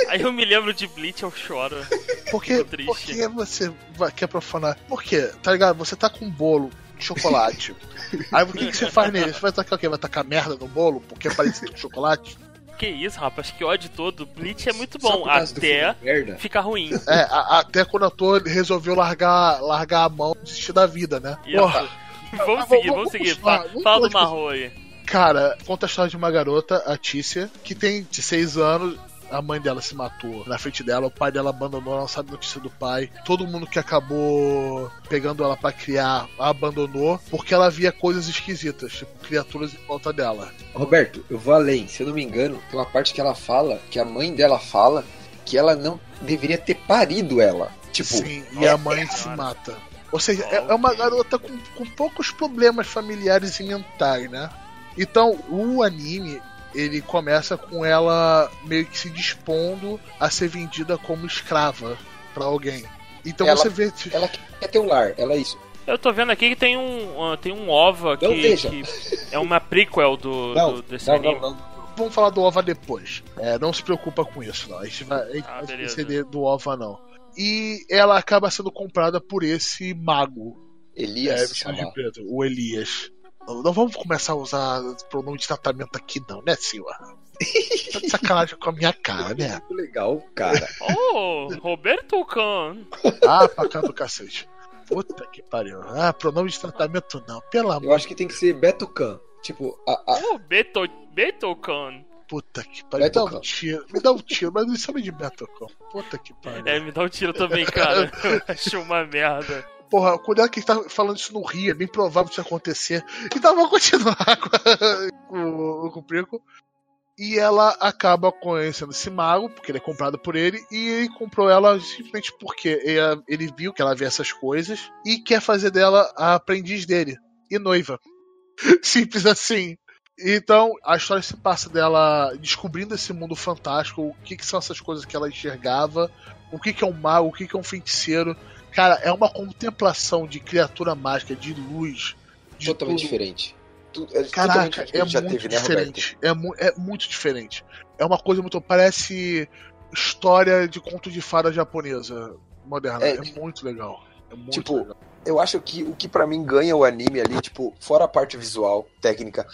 Speaker 3: Aí eu me lembro de Bleach, eu choro.
Speaker 2: Por que,
Speaker 3: Fico triste.
Speaker 2: por que você vai, quer profanar? Por quê? Tá ligado? Você tá com um bolo de chocolate. Aí o que, que você faz nele? Você vai tacar o quê? Vai tacar merda no bolo? Porque é parecido com chocolate?
Speaker 3: Que isso, rapaz, que ódio todo. Bleach é muito bom, até ficar ruim.
Speaker 2: É, a- até quando o ator resolveu largar, largar a mão e desistir da vida, né? Porra,
Speaker 3: Vamos
Speaker 2: vamos-
Speaker 3: seguir,
Speaker 2: vamos
Speaker 3: vamos seguir.
Speaker 2: continuar,
Speaker 3: Fa-
Speaker 2: vamos
Speaker 3: Fala do. Marro aí.
Speaker 2: cara, conta a história de uma garota, a Tícia, que tem de 6 anos. A mãe dela se matou na frente dela, o pai dela abandonou, ela não sabe notícia do pai. Todo mundo que acabou pegando ela pra criar a abandonou porque ela via coisas esquisitas, tipo criaturas em volta dela.
Speaker 4: Roberto, eu vou além. Se eu não me engano, tem uma parte que ela fala, que a mãe dela fala, que ela não deveria ter parido ela. Tipo,
Speaker 2: Sim, e a mãe se mata. Ou seja, é é uma garota com, com poucos problemas familiares e mentais, né? Então, o anime, ele começa com ela meio que se dispondo a ser vendida como escrava pra alguém. Então
Speaker 4: Ela-
Speaker 2: você vê.
Speaker 4: ela quer ter um lar, ela é isso.
Speaker 3: Eu tô vendo aqui que tem um, tem um OVA que, que é uma prequel do,
Speaker 4: Não,
Speaker 3: do- desse
Speaker 4: não,
Speaker 3: anime.
Speaker 4: não, não.
Speaker 2: Vamos falar do OVA depois. É, não se preocupa com isso, não. A gente vai, a gente
Speaker 3: Ah,
Speaker 2: vai esquecer do OVA, não. E ela acaba sendo comprada por esse mago. É,
Speaker 4: Elias,
Speaker 2: preto, o Elias. Não, vamos começar a usar pronome de tratamento aqui, não, né, senhor? tá de sacanagem com a minha cara, né?
Speaker 4: Muito legal, cara.
Speaker 3: Oh, Roberto Khan.
Speaker 2: Ah, pra cá do cacete. Puta que pariu. Ah, pronome de tratamento não. Pelo amor
Speaker 4: Eu acho que tem que ser Betocan. Tipo, a, a,
Speaker 3: Oh, Beto, Beto Khan.
Speaker 2: puta que pariu. Me dá um tiro. Me dá um tiro, mas não chama de Betocão. Puta que pariu.
Speaker 3: É, me dá um tiro também, cara. Acho uma merda.
Speaker 2: Porra, cuidado que a gente tá falando isso no Rio, é bem provável isso acontecer. Então vamos continuar com, com, com o Prico. E ela acaba conhecendo esse mago, porque ele é comprado por ele, e ele comprou ela simplesmente porque ele, ele viu que ela vê essas coisas e quer fazer dela a aprendiz dele e noiva. Simples assim. Então, a história se passa dela descobrindo esse mundo fantástico, o que, que são essas coisas que ela enxergava, o que, que é um mago, o que, que é um feiticeiro. Cara, é uma contemplação de criatura mágica, de luz, de
Speaker 4: totalmente
Speaker 2: tudo.
Speaker 4: diferente. é
Speaker 2: Caraca, é muito
Speaker 4: teve, né,
Speaker 2: diferente. É, mu- é muito diferente. É uma coisa muito. Parece história de conto de fada japonesa moderna.
Speaker 4: É,
Speaker 2: É, muito legal. É muito
Speaker 4: tipo,
Speaker 2: legal.
Speaker 4: Eu acho que o que pra mim ganha o anime ali, tipo, fora a parte visual, técnica,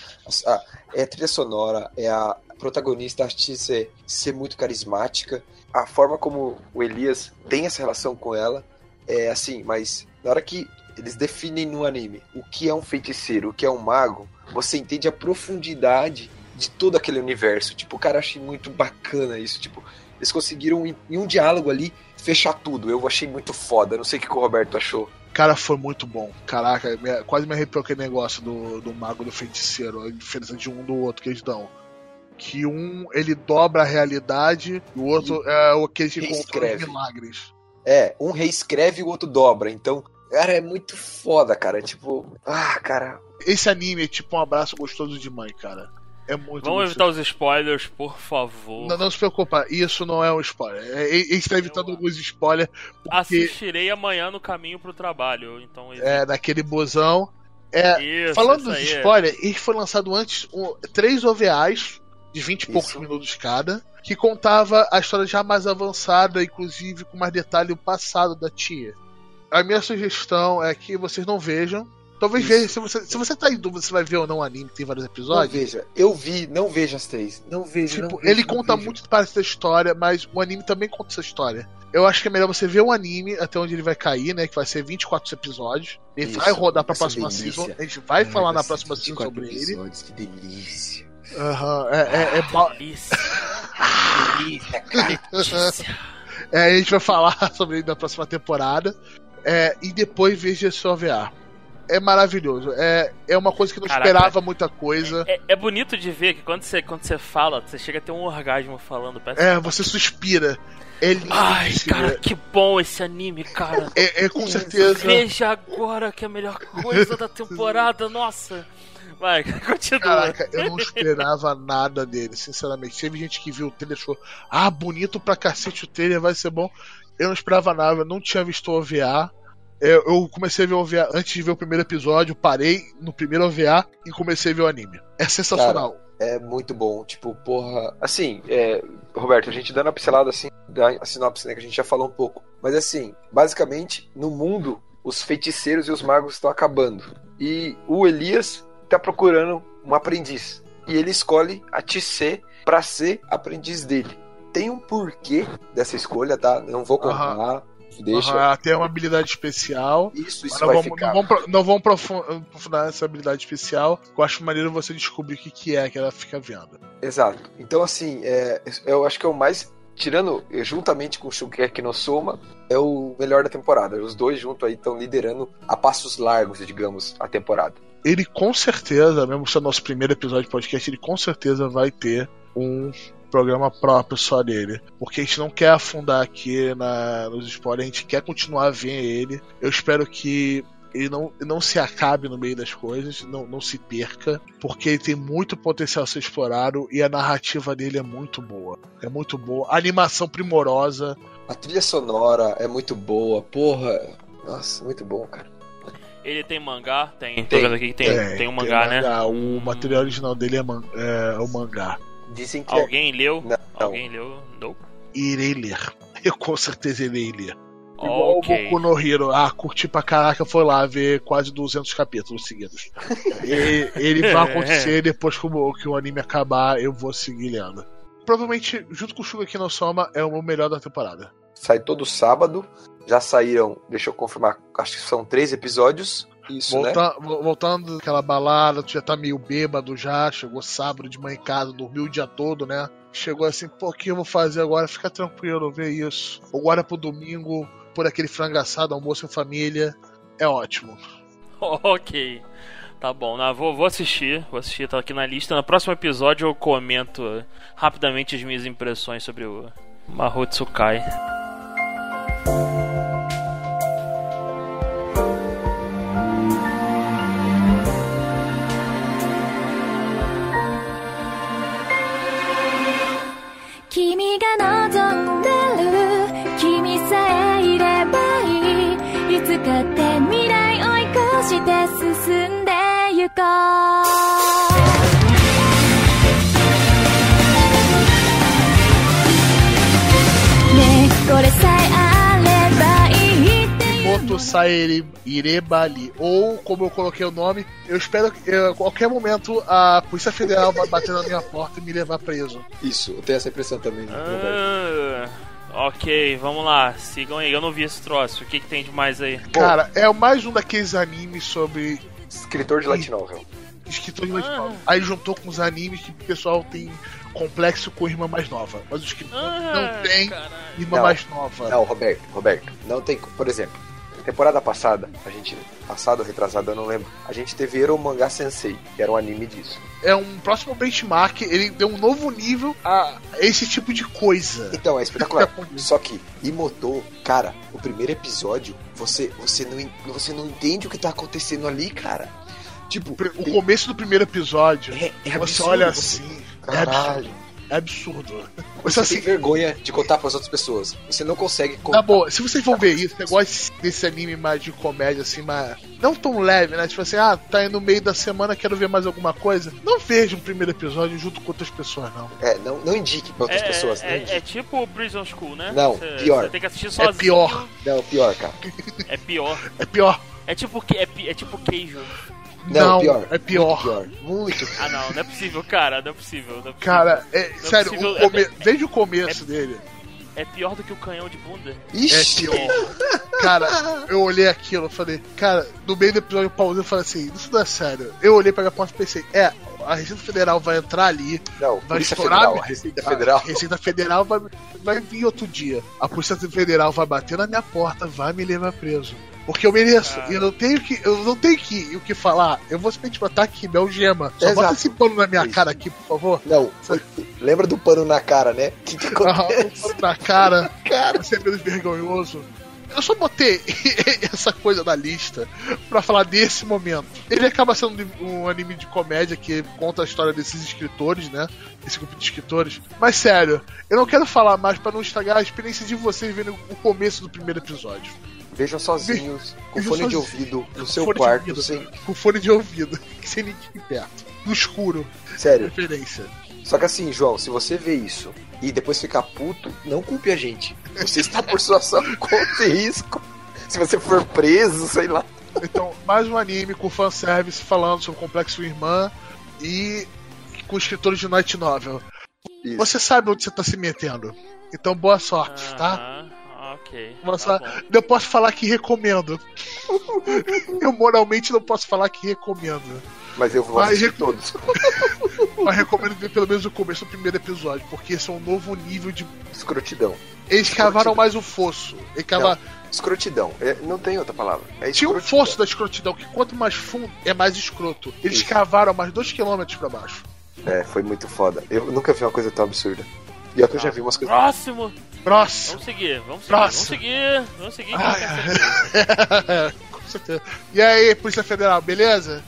Speaker 4: a- é a trilha sonora, é a protagonista a ser, ser muito carismática, a forma como o Elias tem essa relação com ela, é assim, mas na hora que eles definem no anime o que é um feiticeiro, o que é um mago, você entende a profundidade de todo aquele universo. Tipo, cara, achei muito bacana isso, tipo, eles conseguiram em, um diálogo ali fechar tudo. Eu achei muito foda. Não sei o que o Roberto achou.
Speaker 2: Cara, foi muito bom. Caraca, me- quase me arrepiou aquele negócio do, do mago e do feiticeiro. A diferença de um do outro que eles dão. Que um ele dobra a realidade e o outro é o que os
Speaker 4: reescreve.
Speaker 2: milagres.
Speaker 4: É, um reescreve e o outro dobra. Então, cara, é muito foda, cara. Tipo, ah, cara.
Speaker 2: Esse anime é tipo um abraço gostoso de mãe, cara. É muito
Speaker 3: Vamos
Speaker 2: gostoso.
Speaker 3: evitar os spoilers, por favor.
Speaker 2: Não, não se preocupa, isso não é um spoiler. É, Ele está evitando alguns spoilers porque
Speaker 3: Assistirei amanhã no caminho pro trabalho. Então,
Speaker 2: é naquele busão. É,
Speaker 3: isso,
Speaker 2: falando
Speaker 3: isso
Speaker 2: dos spoilers, ele foi lançado antes um, três OVAs de 20 e poucos minutos cada, que contava a história já mais avançada, inclusive com mais detalhe o passado da tia. A minha sugestão é que vocês não vejam. Talvez
Speaker 4: Isso.
Speaker 2: vejam, se você, se você tá em dúvida se vai ver ou não o anime, tem vários
Speaker 4: Não
Speaker 2: episódios.
Speaker 4: veja. Eu vi, não veja as três. Não veja.
Speaker 2: Tipo,
Speaker 4: não veja,
Speaker 2: ele
Speaker 4: não
Speaker 2: conta
Speaker 4: veja.
Speaker 2: muito parte da história, mas o anime também conta essa história. Eu acho que é melhor você ver o anime até onde ele vai cair, né? Que vai ser 24 episódios. Ele
Speaker 4: Isso,
Speaker 2: vai rodar pra
Speaker 4: vai
Speaker 2: próxima
Speaker 4: delícia.
Speaker 2: season. A gente vai
Speaker 4: Ai,
Speaker 2: falar na
Speaker 4: ser
Speaker 2: próxima season
Speaker 4: 24
Speaker 2: sobre ele.
Speaker 4: episódios, Que delícia.
Speaker 2: Aham, é, é, é, ba-
Speaker 3: Delícia.
Speaker 4: Delícia, cara.
Speaker 2: é, a gente vai falar sobre ele na próxima temporada. É, e depois veja esse OVA. É maravilhoso. É, é uma coisa que não
Speaker 3: Caraca.
Speaker 2: esperava muita coisa.
Speaker 3: É, é bonito de ver que quando você, quando você fala, você chega a ter um orgasmo falando.
Speaker 2: É, você suspira. É lindo.
Speaker 3: Ai, cara, que bom esse anime, cara.
Speaker 2: É, é com certeza.
Speaker 3: Veja agora que é a melhor coisa da temporada, nossa. Vai, continua.
Speaker 2: Caraca, eu não esperava nada dele, sinceramente. Teve gente que viu o trailer e achou, ah, bonito pra cacete o trailer, vai ser bom. Eu não esperava nada, eu não tinha visto o OVA. Eu, eu comecei a ver o OVA antes de ver o primeiro episódio, parei no primeiro OVA e comecei a ver o anime. É sensacional.
Speaker 4: É muito bom. Tipo, porra. Assim, é, Roberto, a gente dando a pincelada assim, da a sinopse, né? Que a gente já falou um pouco. Mas assim, basicamente, no mundo, os feiticeiros e os magos estão acabando. E o Elias tá procurando um aprendiz. E ele escolhe a Tissé pra ser aprendiz dele. Tem um porquê dessa escolha, tá? Não vou contar. Deixa.
Speaker 2: Aham, ela tem uma habilidade especial.
Speaker 4: Isso, isso
Speaker 2: não
Speaker 4: vai
Speaker 2: vamos,
Speaker 4: ficar.
Speaker 2: não vamos, pro- não aprofundar essa habilidade especial. Eu acho maneiro você descobrir o que, que é que ela fica vendo.
Speaker 4: Exato. Então, assim, é, eu acho que é o mais. Tirando, eh, juntamente com o Shugeki no Soma, é o melhor da temporada. Os dois juntos aí estão liderando a passos largos, digamos, a temporada.
Speaker 2: Ele com certeza, mesmo sendo nosso primeiro episódio de podcast, ele com certeza vai ter um programa próprio só dele. Porque a gente não quer afundar aqui na, nos spoilers, a gente quer continuar a ver ele. Eu espero que ele não, não se acabe no meio das coisas, não, não se perca, porque ele tem muito potencial a ser explorado e a narrativa dele é muito boa. É muito boa. A animação primorosa.
Speaker 4: A trilha sonora é muito boa, porra. Nossa, muito bom, cara.
Speaker 3: Ele tem mangá? Tem. Tô
Speaker 4: Tem.
Speaker 3: vendo aqui que tem, tem, um mangá, né?
Speaker 2: O material original dele é, man- é o mangá.
Speaker 4: Dizem que é-
Speaker 3: Alguém leu?
Speaker 4: Não.
Speaker 3: Alguém leu? Não.
Speaker 2: Irei ler. Eu com certeza irei ler. Igual
Speaker 3: Ok.
Speaker 2: o Boku no Hero. Ah, curti pra caraca, foi lá ver quase 200 capítulos seguidos. E- ele vai acontecer depois que o, que o anime acabar, eu vou seguir lendo. Provavelmente, junto com o Shugeki no Soma, é o meu melhor da temporada.
Speaker 4: sai todo sábado. Já saíram, deixa eu confirmar, acho que são três episódios. Isso, né?
Speaker 2: Volta- vo- Voltando daquela balada, tu já tá meio bêbado já, chegou sábado de manhã em casa, dormiu o dia todo, né? Chegou assim, pô, o que eu vou fazer agora? Fica tranquilo, vê isso. Agora pro domingo, por aquele frango assado, almoço em família, é ótimo.
Speaker 3: Ok. Tá bom, não, vou, vou assistir, vou assistir, tá aqui na lista. No próximo episódio eu comento rapidamente as minhas impressões sobre o Mahotsukai.
Speaker 2: Saeri Irebali. Ou, como eu coloquei o nome, eu espero que a qualquer momento a Polícia Federal vai bater na minha porta e me levar preso.
Speaker 7: Isso, eu tenho essa impressão também, Roberto.
Speaker 3: Ah, ok, vamos lá. Sigam aí. Eu não vi esse troço. O que, que tem de mais aí?
Speaker 2: Cara, é mais um daqueles animes sobre
Speaker 4: Escritor de light novel.
Speaker 2: escritor de leite
Speaker 3: Ah.
Speaker 2: novel. Aí juntou com os animes que o pessoal tem complexo com a irmã mais nova. Mas o escritor
Speaker 3: Ah,
Speaker 2: não tem
Speaker 3: caralho.
Speaker 2: irmã
Speaker 4: Não.
Speaker 2: mais nova.
Speaker 4: Não, Roberto, Roberto, não tem. Por exemplo, temporada passada, a gente. Passado ou retrasado, eu não lembro. A gente teve Ero Manga Sensei, que era um anime disso.
Speaker 2: É um próximo benchmark, ele deu um novo nível a esse tipo de coisa.
Speaker 4: Então, é espetacular. Só que, Imoto, cara, o primeiro episódio, você, você, não, você não entende o que tá acontecendo ali, cara. Tipo,
Speaker 2: O
Speaker 4: tem-
Speaker 2: começo do primeiro episódio,
Speaker 4: é, é
Speaker 2: você
Speaker 4: absurdo,
Speaker 2: olha
Speaker 4: você-
Speaker 2: assim, é
Speaker 4: Caralho.
Speaker 2: absurdo. É absurdo.
Speaker 4: Você
Speaker 2: Você
Speaker 4: tem
Speaker 2: assim,
Speaker 4: vergonha de contar pras outras pessoas. Você não consegue contar.
Speaker 2: boa, se vocês vão ver isso, negócio desse anime mais de comédia, assim, mais. Não tão leve, né? Tipo assim, ah, tá aí no meio da semana, quero ver mais alguma coisa. Não veja um primeiro episódio junto com outras pessoas, não.
Speaker 4: É, não, não indique pra outras
Speaker 3: É,
Speaker 4: pessoas.
Speaker 3: é, é, tipo Prison School, né?
Speaker 4: Não,
Speaker 3: Cê-
Speaker 4: pior.
Speaker 3: Você tem que assistir sozinho.
Speaker 2: pior.
Speaker 4: não, pior, cara.
Speaker 3: É pior.
Speaker 2: É pior.
Speaker 3: É tipo, que- é, é tipo queijo.
Speaker 4: Não,
Speaker 2: Não,
Speaker 4: pior.
Speaker 2: é pior.
Speaker 4: Muito pior. Muito.
Speaker 3: Ah, não, não é possível, cara. Não é possível. Não é possível.
Speaker 2: Cara, é,
Speaker 3: Não é
Speaker 2: sério,
Speaker 3: possível,
Speaker 2: o come...
Speaker 3: é-
Speaker 2: desde o começo dele.
Speaker 3: É pior do que o canhão de bunda.
Speaker 2: É
Speaker 4: Ixi.
Speaker 2: pior. Cara, eu olhei aquilo, eu falei, cara, no meio do episódio eu pausei e falei assim, isso não é sério. Eu olhei pra porta e pensei, é, a Receita Federal vai entrar ali,
Speaker 4: Não,
Speaker 2: vai
Speaker 4: Polícia
Speaker 2: estourar
Speaker 4: Federal.
Speaker 2: a-
Speaker 4: A Receita
Speaker 2: a
Speaker 4: Federal.
Speaker 2: Receita Federal vai, vai vir outro dia. A Polícia Federal vai bater na minha porta, vai me levar preso. Porque eu mereço.
Speaker 3: Ah.
Speaker 2: E eu não tenho que. Eu não tenho que o que falar. Eu vou simplesmente botar aqui, meu gema. Só
Speaker 4: Exato.
Speaker 2: bota esse pano na minha
Speaker 4: Isso.
Speaker 2: cara aqui, por favor.
Speaker 4: Não, lembra do pano na cara, né? O que, que acontece?
Speaker 2: um pano na cara.
Speaker 4: Cara,
Speaker 2: Você é menos vergonhoso. Eu só botei essa coisa na lista pra falar desse momento. Ele acaba sendo um anime de comédia que conta a história desses escritores, né? Esse grupo de escritores. Mas sério, eu não quero falar mais pra não estragar a experiência de vocês vendo o começo do primeiro episódio.
Speaker 4: Vejam sozinhos, com
Speaker 2: Vejam
Speaker 4: fone de
Speaker 2: sozinhos.
Speaker 4: ouvido, no seu
Speaker 2: Fone de
Speaker 4: quarto,
Speaker 2: ouvido.
Speaker 4: sem.
Speaker 2: Com fone de ouvido, sem ninguém perto. No escuro,
Speaker 4: Sério.
Speaker 2: referência.
Speaker 4: Só que assim, João, se você vê isso e depois ficar puto, não culpe a gente. Você está por sua conta e risco. Se você for preso, sei lá.
Speaker 2: Então, mais um anime com fanservice falando sobre o Complexo Irmã e com escritores de Night Novel.
Speaker 4: Isso.
Speaker 2: Você sabe onde você tá se metendo. Então, boa sorte, tá?
Speaker 3: Ok.
Speaker 2: Mas
Speaker 3: tá.
Speaker 2: Eu posso falar que recomendo. Eu moralmente não posso falar que recomendo.
Speaker 4: Mas eu vou
Speaker 2: Mas
Speaker 4: assistir
Speaker 2: rec-
Speaker 4: todos.
Speaker 2: Mas recomendo ver pelo menos o começo do primeiro episódio, porque esse é um novo nível de.
Speaker 4: Escrotidão.
Speaker 2: Eles cavaram mais o fosso. Eles cava...
Speaker 4: Escrotidão. É, não tem outra palavra. É
Speaker 2: Tinha um
Speaker 4: escrotidão.
Speaker 2: fosso da escrotidão que quanto mais fundo é mais escroto. Eles
Speaker 4: Isso.
Speaker 2: cavaram mais 2km pra baixo.
Speaker 4: É, foi muito foda. Eu nunca vi uma coisa tão absurda. E é que eu já vi umas coisas.
Speaker 3: Próximo!
Speaker 2: Próximo.
Speaker 3: Vamos seguir, vamos seguir,
Speaker 2: Próximo.
Speaker 3: vamos seguir, vamos seguir.
Speaker 2: Ah, Com certeza. E aí, Polícia Federal, beleza?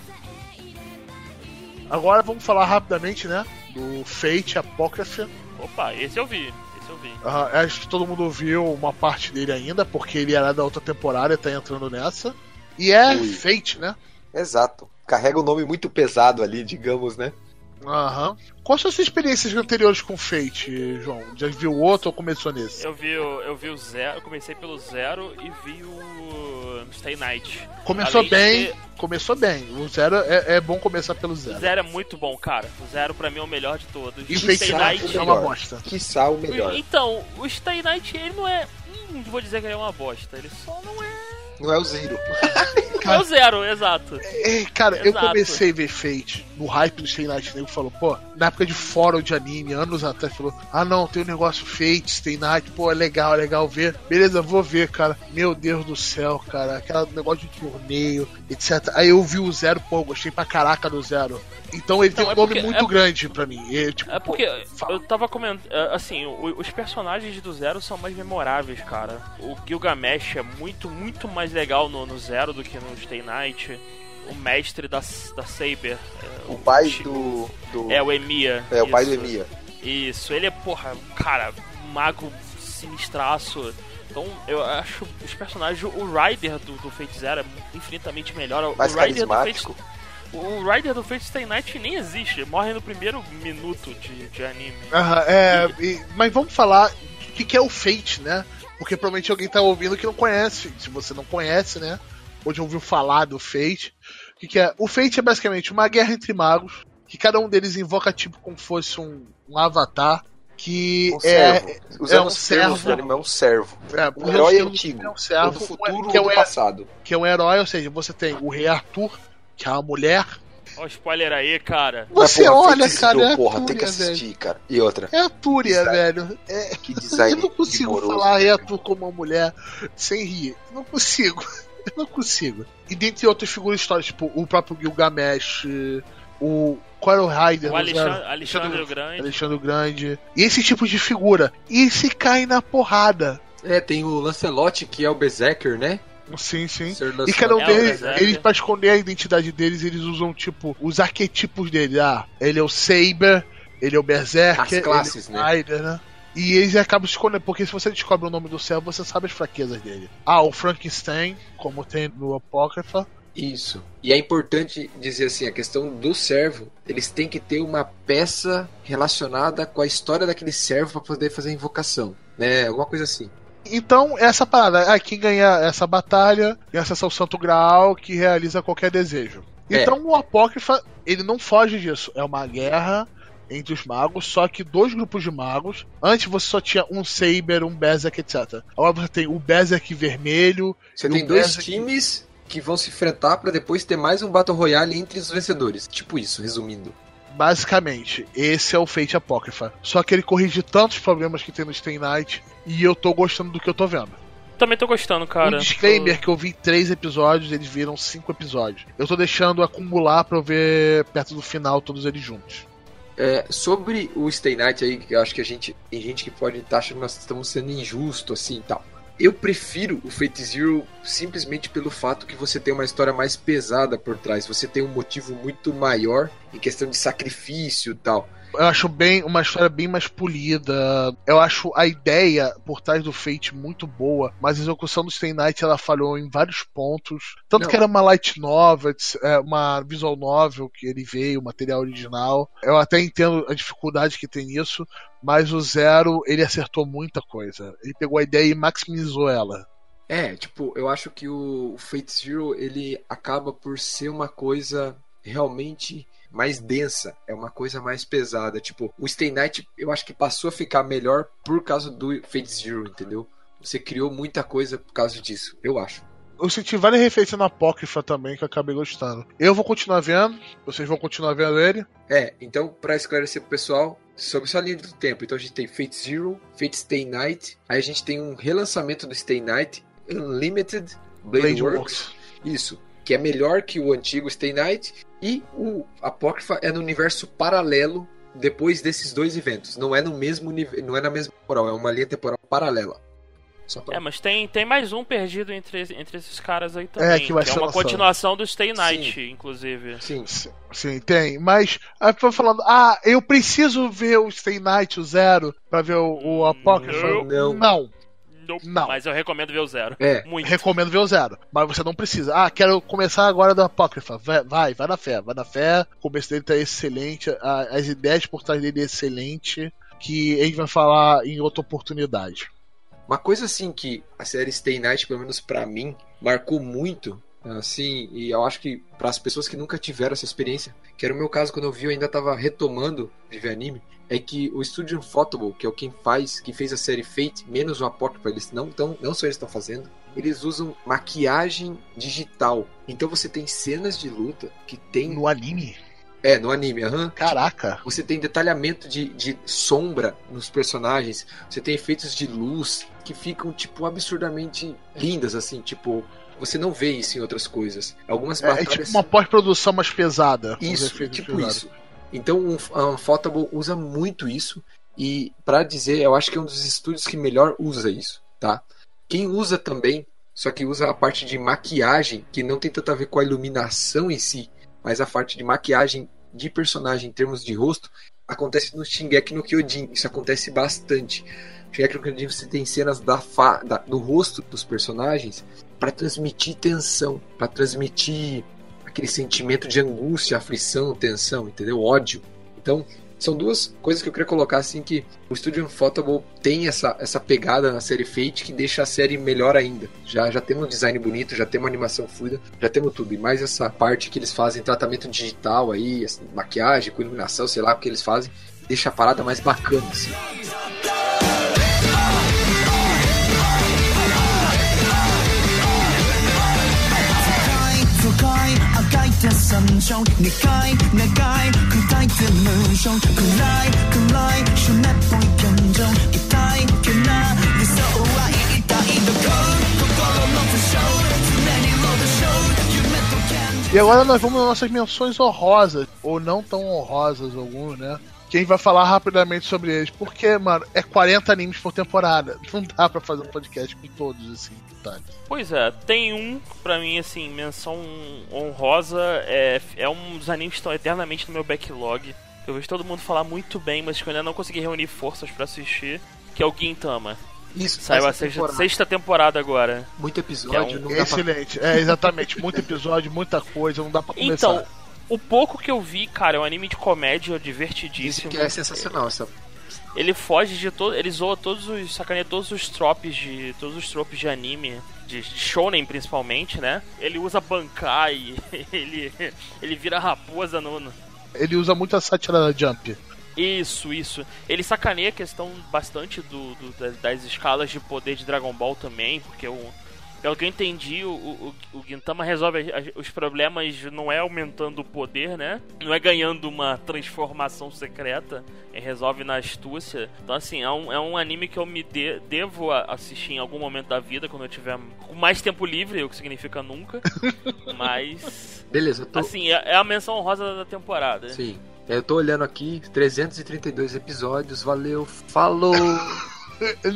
Speaker 2: Agora vamos falar rapidamente, né? Do Fate Apocrypha.
Speaker 3: Opa, esse eu vi, esse eu vi.
Speaker 2: Acho que todo mundo viu uma parte dele ainda, porque ele era da outra temporada e tá entrando nessa. E é
Speaker 4: Ui.
Speaker 2: Fate, né?
Speaker 4: Exato. Carrega um nome muito pesado ali, digamos, né?
Speaker 2: Aham. Quais são as suas experiências anteriores com Fate, João? Já viu outro ou começou nesse?
Speaker 3: Eu vi, o- eu vi o zero, eu comecei pelo zero e vi o Stay Night.
Speaker 2: Começou
Speaker 3: Além de
Speaker 2: bem,
Speaker 3: ter-
Speaker 2: começou bem. O zero é, é bom começar pelo
Speaker 3: O
Speaker 2: zero.
Speaker 3: zero é muito bom, cara. O zero pra mim é o melhor de todos.
Speaker 2: E
Speaker 3: o
Speaker 2: Fate
Speaker 3: Stay
Speaker 4: Night
Speaker 2: é uma bosta.
Speaker 4: Quiçá o melhor.
Speaker 3: Então, o Stay Night ele não é. Hum, vou dizer que ele é uma bosta. Ele só não é.
Speaker 4: Não é o Zero.
Speaker 3: Não é o zero, exato.
Speaker 2: É, cara, eu
Speaker 3: Exato.
Speaker 2: comecei a ver Fate no hype do Stay Night. O nego falou, pô, na época de fórum de anime, anos atrás, falou: ah, não, tem um negócio Fate, Stay Night, pô, é legal, é legal ver. Beleza, vou ver, cara. Meu Deus do céu, cara, aquele negócio de torneio, etc. Aí eu vi o Zero, pô, gostei pra caraca do Zero. Então ele tem um
Speaker 3: é
Speaker 2: nome
Speaker 3: porque-
Speaker 2: muito
Speaker 3: é-
Speaker 2: grande pra mim. E, tipo,
Speaker 3: É porque
Speaker 2: fala.
Speaker 3: eu tava comentando. Assim, o- os personagens do Zero são mais memoráveis, cara. O Gilgamesh é muito, muito mais legal no, no Zero do que no Stay Night. O mestre da, da Saber. é,
Speaker 4: O pai
Speaker 3: Chi-
Speaker 4: do. do...
Speaker 3: É, o Emiya.
Speaker 4: É, o pai do
Speaker 3: isso.
Speaker 4: Emiya.
Speaker 3: Isso, ele é, porra, cara, um mago sinistraço. Então, eu acho os personagens. O Ryder do, do Fate Zero é infinitamente melhor. O
Speaker 4: Mais
Speaker 3: Ryder do
Speaker 4: carismático.
Speaker 3: Fate, o Ryder do Fate Stay Night nem existe, morre no primeiro minuto de, de anime.
Speaker 2: Aham, é, e- mas vamos falar do que, que é o Fate, né? Porque provavelmente alguém tá ouvindo que não conhece. Se você não conhece, né? Ou já ouviu falar do Fate. O que, que é? O Fate é basicamente uma guerra entre magos. Que cada um deles invoca tipo como fosse um, um avatar. Que
Speaker 5: Um
Speaker 2: é, é
Speaker 5: Usando
Speaker 2: um servo.
Speaker 5: é um servo.
Speaker 2: é,
Speaker 5: Um herói
Speaker 2: é um
Speaker 5: antigo.
Speaker 2: É um
Speaker 5: Ou
Speaker 2: servo,
Speaker 5: do futuro
Speaker 2: que é
Speaker 5: ou
Speaker 2: um
Speaker 5: passado.
Speaker 2: que é um herói, ou seja, você tem o Rei Arthur, que é uma mulher.
Speaker 3: Ó, o spoiler aí, cara.
Speaker 2: Você
Speaker 5: Mas, porra,
Speaker 2: olha, cara,
Speaker 5: Zero,
Speaker 2: é a
Speaker 5: porra, tem que
Speaker 2: Túria, velho.
Speaker 5: assistir, cara. E outra,
Speaker 2: É a Túria,
Speaker 5: Design.
Speaker 2: velho. É,
Speaker 5: que design
Speaker 2: eu não consigo falar
Speaker 5: cara.
Speaker 2: Arthur como uma mulher sem rir. Eu não consigo. Não consigo. E dentre outras figuras históricas, tipo o próprio Gilgamesh, o. Qual era o Raider?
Speaker 3: O Alexandre? Alexandre o Grande.
Speaker 2: Alexandre o Grande. E esse tipo de figura. E se cai na porrada.
Speaker 4: É, tem o Lancelot, que é o Berserker, né?
Speaker 2: Sim, sim. E cada um
Speaker 3: É,
Speaker 2: deles,
Speaker 3: Berserker.
Speaker 2: eles, pra esconder a identidade deles, eles usam, tipo, os arquetipos dele. Ah, ele é o Saber, ele é o Berserker,
Speaker 4: As classes,
Speaker 2: ele é o
Speaker 4: né?
Speaker 2: Rider, né? E eles acabam escondendo, porque se você descobre o nome do céu, você sabe as fraquezas dele. Ah, o Frankenstein, como tem no Apócrifa.
Speaker 4: Isso. E é importante dizer assim, a questão do servo, eles têm que ter uma peça relacionada com a história daquele servo para poder fazer a invocação, né? Alguma coisa assim.
Speaker 2: Então, essa parada. Ah, quem ganhar essa batalha ganha acesso ao Santo Graal que realiza qualquer desejo.
Speaker 4: É.
Speaker 2: Então, o Apócrifa, ele não foge disso. É uma guerra entre os magos, só que dois grupos de magos. Antes você só tinha um Saber, um Berserk, etc. Agora você tem o Berserk vermelho.
Speaker 4: Você tem dois
Speaker 2: Berserk-
Speaker 4: times que vão se enfrentar para depois ter mais um Battle Royale entre os vencedores. Tipo isso, resumindo.
Speaker 2: Basicamente, esse é o Fate Apócrifa. Só que ele corrige tantos problemas que tem no Stay Night. E eu tô gostando do que eu tô vendo.
Speaker 3: Também tô gostando, cara.
Speaker 2: um disclaimer que eu vi três episódios, eles viram cinco episódios. Eu tô deixando acumular pra eu ver perto do final todos eles juntos.
Speaker 4: É, sobre o Stay Night aí, que eu acho que a gente tem gente que pode estar achando que nós estamos sendo injusto assim e tal. Eu prefiro o Fate Zero simplesmente pelo fato que você tem uma história mais pesada por trás. Você tem um motivo muito maior em questão de sacrifício e tal.
Speaker 2: Eu acho bem uma história bem mais polida. Eu acho a ideia por trás do Fate muito boa, mas a execução do Stay Night ela falhou em vários pontos. Tanto
Speaker 4: Não.
Speaker 2: que era uma light novel, é, uma visual novel que ele veio, material original. Eu até entendo a dificuldade que tem nisso, mas o Zero ele acertou muita coisa. Ele pegou a ideia e maximizou ela.
Speaker 4: É, tipo, eu acho que o Fate Zero ele acaba por ser uma coisa realmente mais densa, é uma coisa mais pesada. Tipo, o Stay Night eu acho que passou a ficar melhor por causa do Fate Zero, entendeu? Você criou muita coisa por causa disso, eu acho.
Speaker 2: Eu senti várias referências na Apócrifa também que eu acabei gostando. Eu vou continuar vendo, vocês vão continuar vendo ele.
Speaker 4: É, então pra esclarecer pro pessoal sobre essa linha do tempo, então a gente tem Fate Zero, Fate Stay Night, aí a gente tem um relançamento do Stay Night, Unlimited Blade,
Speaker 2: Blade
Speaker 4: Works,
Speaker 2: Works.
Speaker 4: isso, que é melhor que o antigo Stay Night, e o Apócrifa é no universo paralelo depois desses dois eventos, não é no mesmo nível, não é na mesma temporal, é uma linha temporal paralela. Só pra...
Speaker 3: É, mas tem, tem mais um perdido entre, entre esses caras aí também.
Speaker 2: É, que vai
Speaker 3: é
Speaker 2: ser
Speaker 3: uma
Speaker 2: lançado.
Speaker 3: continuação do Stay Night, inclusive.
Speaker 4: Sim,
Speaker 2: Sim, sim, tem. Mas aí foi falando, ah, eu preciso ver o Stay Night, o Zero, pra ver o, o Apócrifa.
Speaker 3: Não.
Speaker 4: Não.
Speaker 2: Não.
Speaker 3: Nope.
Speaker 2: Não.
Speaker 3: Mas eu recomendo ver o Zero.
Speaker 4: é,
Speaker 3: Muito.
Speaker 2: Recomendo ver o Zero. Mas você não precisa. Ah, quero começar agora do Apócrifa. Vai, vai, vai na fé, vai na fé. O começo dele tá excelente. As ideias por trás dele é excelente. Que a gente vai falar em outra oportunidade.
Speaker 4: Uma coisa assim que a série Stay Night, pelo menos pra mim, marcou muito, assim, e eu acho que para as pessoas que nunca tiveram essa experiência, que era o meu caso quando eu vi, eu ainda tava retomando de ver anime, é que o Studio Unfotable, que é o quem faz, que fez a série Fate, menos o Apocrypha, eles não tão, não só eles estão fazendo, eles usam maquiagem digital. Então você tem cenas de luta que tem
Speaker 2: No anime?
Speaker 4: é no anime, aham.
Speaker 2: Caraca.
Speaker 4: Você tem detalhamento de, de sombra nos personagens. Você tem efeitos de luz que ficam, tipo, absurdamente lindas, assim, tipo. Você não vê isso em outras coisas. Algumas
Speaker 2: É, é
Speaker 4: batalhas.
Speaker 2: tipo uma pós-produção mais pesada.
Speaker 4: Isso, tipo isso. Então um, a Unfotable usa muito isso. E pra dizer, eu acho que é um dos estúdios que melhor usa isso, tá? Quem usa também, só que usa a parte de maquiagem, que não tem tanto a ver com a iluminação em si, mas a parte de maquiagem de personagem em termos de rosto, acontece no Shingeki no Kyojin. Isso acontece bastante. Shingeki no Kyojin você tem cenas da, fa da do rosto dos personagens para transmitir tensão, para transmitir aquele sentimento de angústia, aflição, tensão, entendeu? Ódio. Então, São duas coisas que eu queria colocar assim que o Studio Unfotable tem essa, essa pegada na série Fate que deixa a série melhor ainda. Já, já temos um design bonito, já temos uma animação fluida, já temos tudo. E mais essa parte que eles fazem, tratamento digital aí, maquiagem, com iluminação, sei lá o que eles fazem, deixa a parada mais bacana, assim.
Speaker 8: 赤い手山上願い願い砕いて無償暗い暗い湿っぽい現状痛いけな理想は一体どこ心の不詳常にロードショー夢と現実
Speaker 2: E agora nós vamos nas nossas menções honrosas, ou não tão honrosas algumas, né? Que a gente vai falar rapidamente sobre eles. Porque, mano, é 40 animes por temporada. Não dá pra fazer um podcast com todos, assim, detalhes.
Speaker 3: Pois é, tem um, pra mim, assim, menção honrosa, é, é um dos animes que estão eternamente no meu backlog. Eu vejo todo mundo falar muito bem, mas que eu ainda não consegui reunir forças pra assistir, que é o Gintama.
Speaker 4: Isso,
Speaker 3: Saiu a sexta
Speaker 4: temporada.
Speaker 3: sessa temporada agora.
Speaker 4: Muito episódio,
Speaker 3: é um
Speaker 4: não dá pra...
Speaker 2: Excelente. É, exatamente. Muito episódio, muita coisa, não dá pra começar.
Speaker 3: Então, o pouco que eu vi, cara, é um anime de comédia divertidíssimo.
Speaker 4: que é sensacional essa.
Speaker 3: Ele foge de todo. Ele zoa todos os. sacaneia todos os tropes de. todos os tropes de anime. De shonen principalmente, né? Ele usa Bankai, ele. ele vira raposa no. no-
Speaker 2: Ele usa muito a sátira da Jump.
Speaker 3: Isso, isso. Ele sacaneia a questão bastante do, do- das, das escalas de poder de Dragon Ball também, porque o. Pelo que eu entendi, o, o, o Gintama resolve os problemas não é aumentando o poder, né? Não é ganhando uma transformação secreta, ele resolve na astúcia. Então, assim, é um, é um anime que eu me de- devo assistir em algum momento da vida, quando eu tiver com mais tempo livre, o que significa nunca. Mas,
Speaker 4: Beleza, eu tô.
Speaker 3: assim, é, é a menção rosa da temporada.
Speaker 4: Sim. Eu tô olhando aqui, 332 episódios, valeu, falou!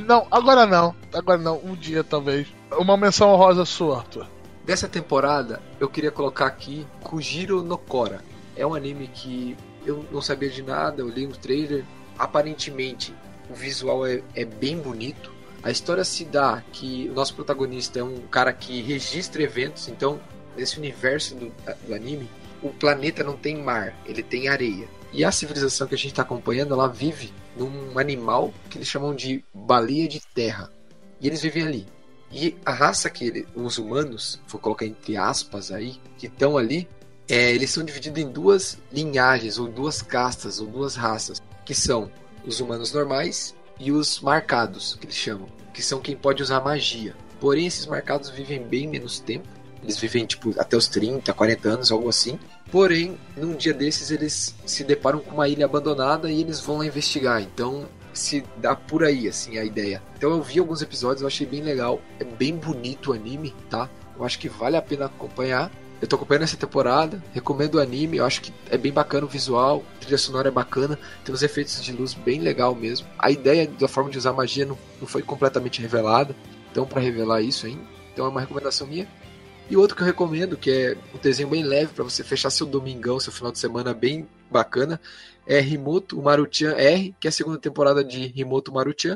Speaker 2: Não, agora não. Agora não. Um dia, talvez. Uma menção honrosa sua, Arthur.
Speaker 4: Dessa temporada, eu queria colocar aqui Kujiro no Kora. É um anime que eu não sabia de nada, eu li no trailer. Aparentemente, o visual é, é bem bonito. A história se dá que o nosso protagonista é um cara que registra eventos, então, nesse universo do, do anime, o planeta não tem mar, ele tem areia. E a civilização que a gente está acompanhando, ela vive num animal que eles chamam de baleia de terra. E eles vivem ali. E a raça que ele- os humanos, vou colocar entre aspas aí, que estão ali, é, eles são divididos em duas linhagens, ou duas castas, ou duas raças, que são os humanos normais e os marcados, que eles chamam, que são quem pode usar magia. Porém, esses marcados vivem bem menos tempo, eles vivem tipo até os 30, 40 anos, algo assim. Porém, num dia desses eles se deparam com uma ilha abandonada e eles vão lá investigar. Então, se dá por aí, assim, a ideia. Então eu vi alguns episódios, eu achei bem legal. É bem bonito o anime, tá? Eu acho que vale a pena acompanhar. Eu tô acompanhando essa temporada, recomendo o anime, eu acho que é bem bacana o visual, a trilha sonora é bacana, tem uns efeitos de luz bem legal mesmo. A ideia da forma de usar magia não, não foi completamente revelada, então para revelar isso ainda. Então é uma recomendação minha. E outro que eu recomendo, que é um desenho bem leve para você fechar seu domingão, seu final de semana bem bacana, é Rimoto Maruchan R, que é a segunda temporada de Rimoto Maruchan.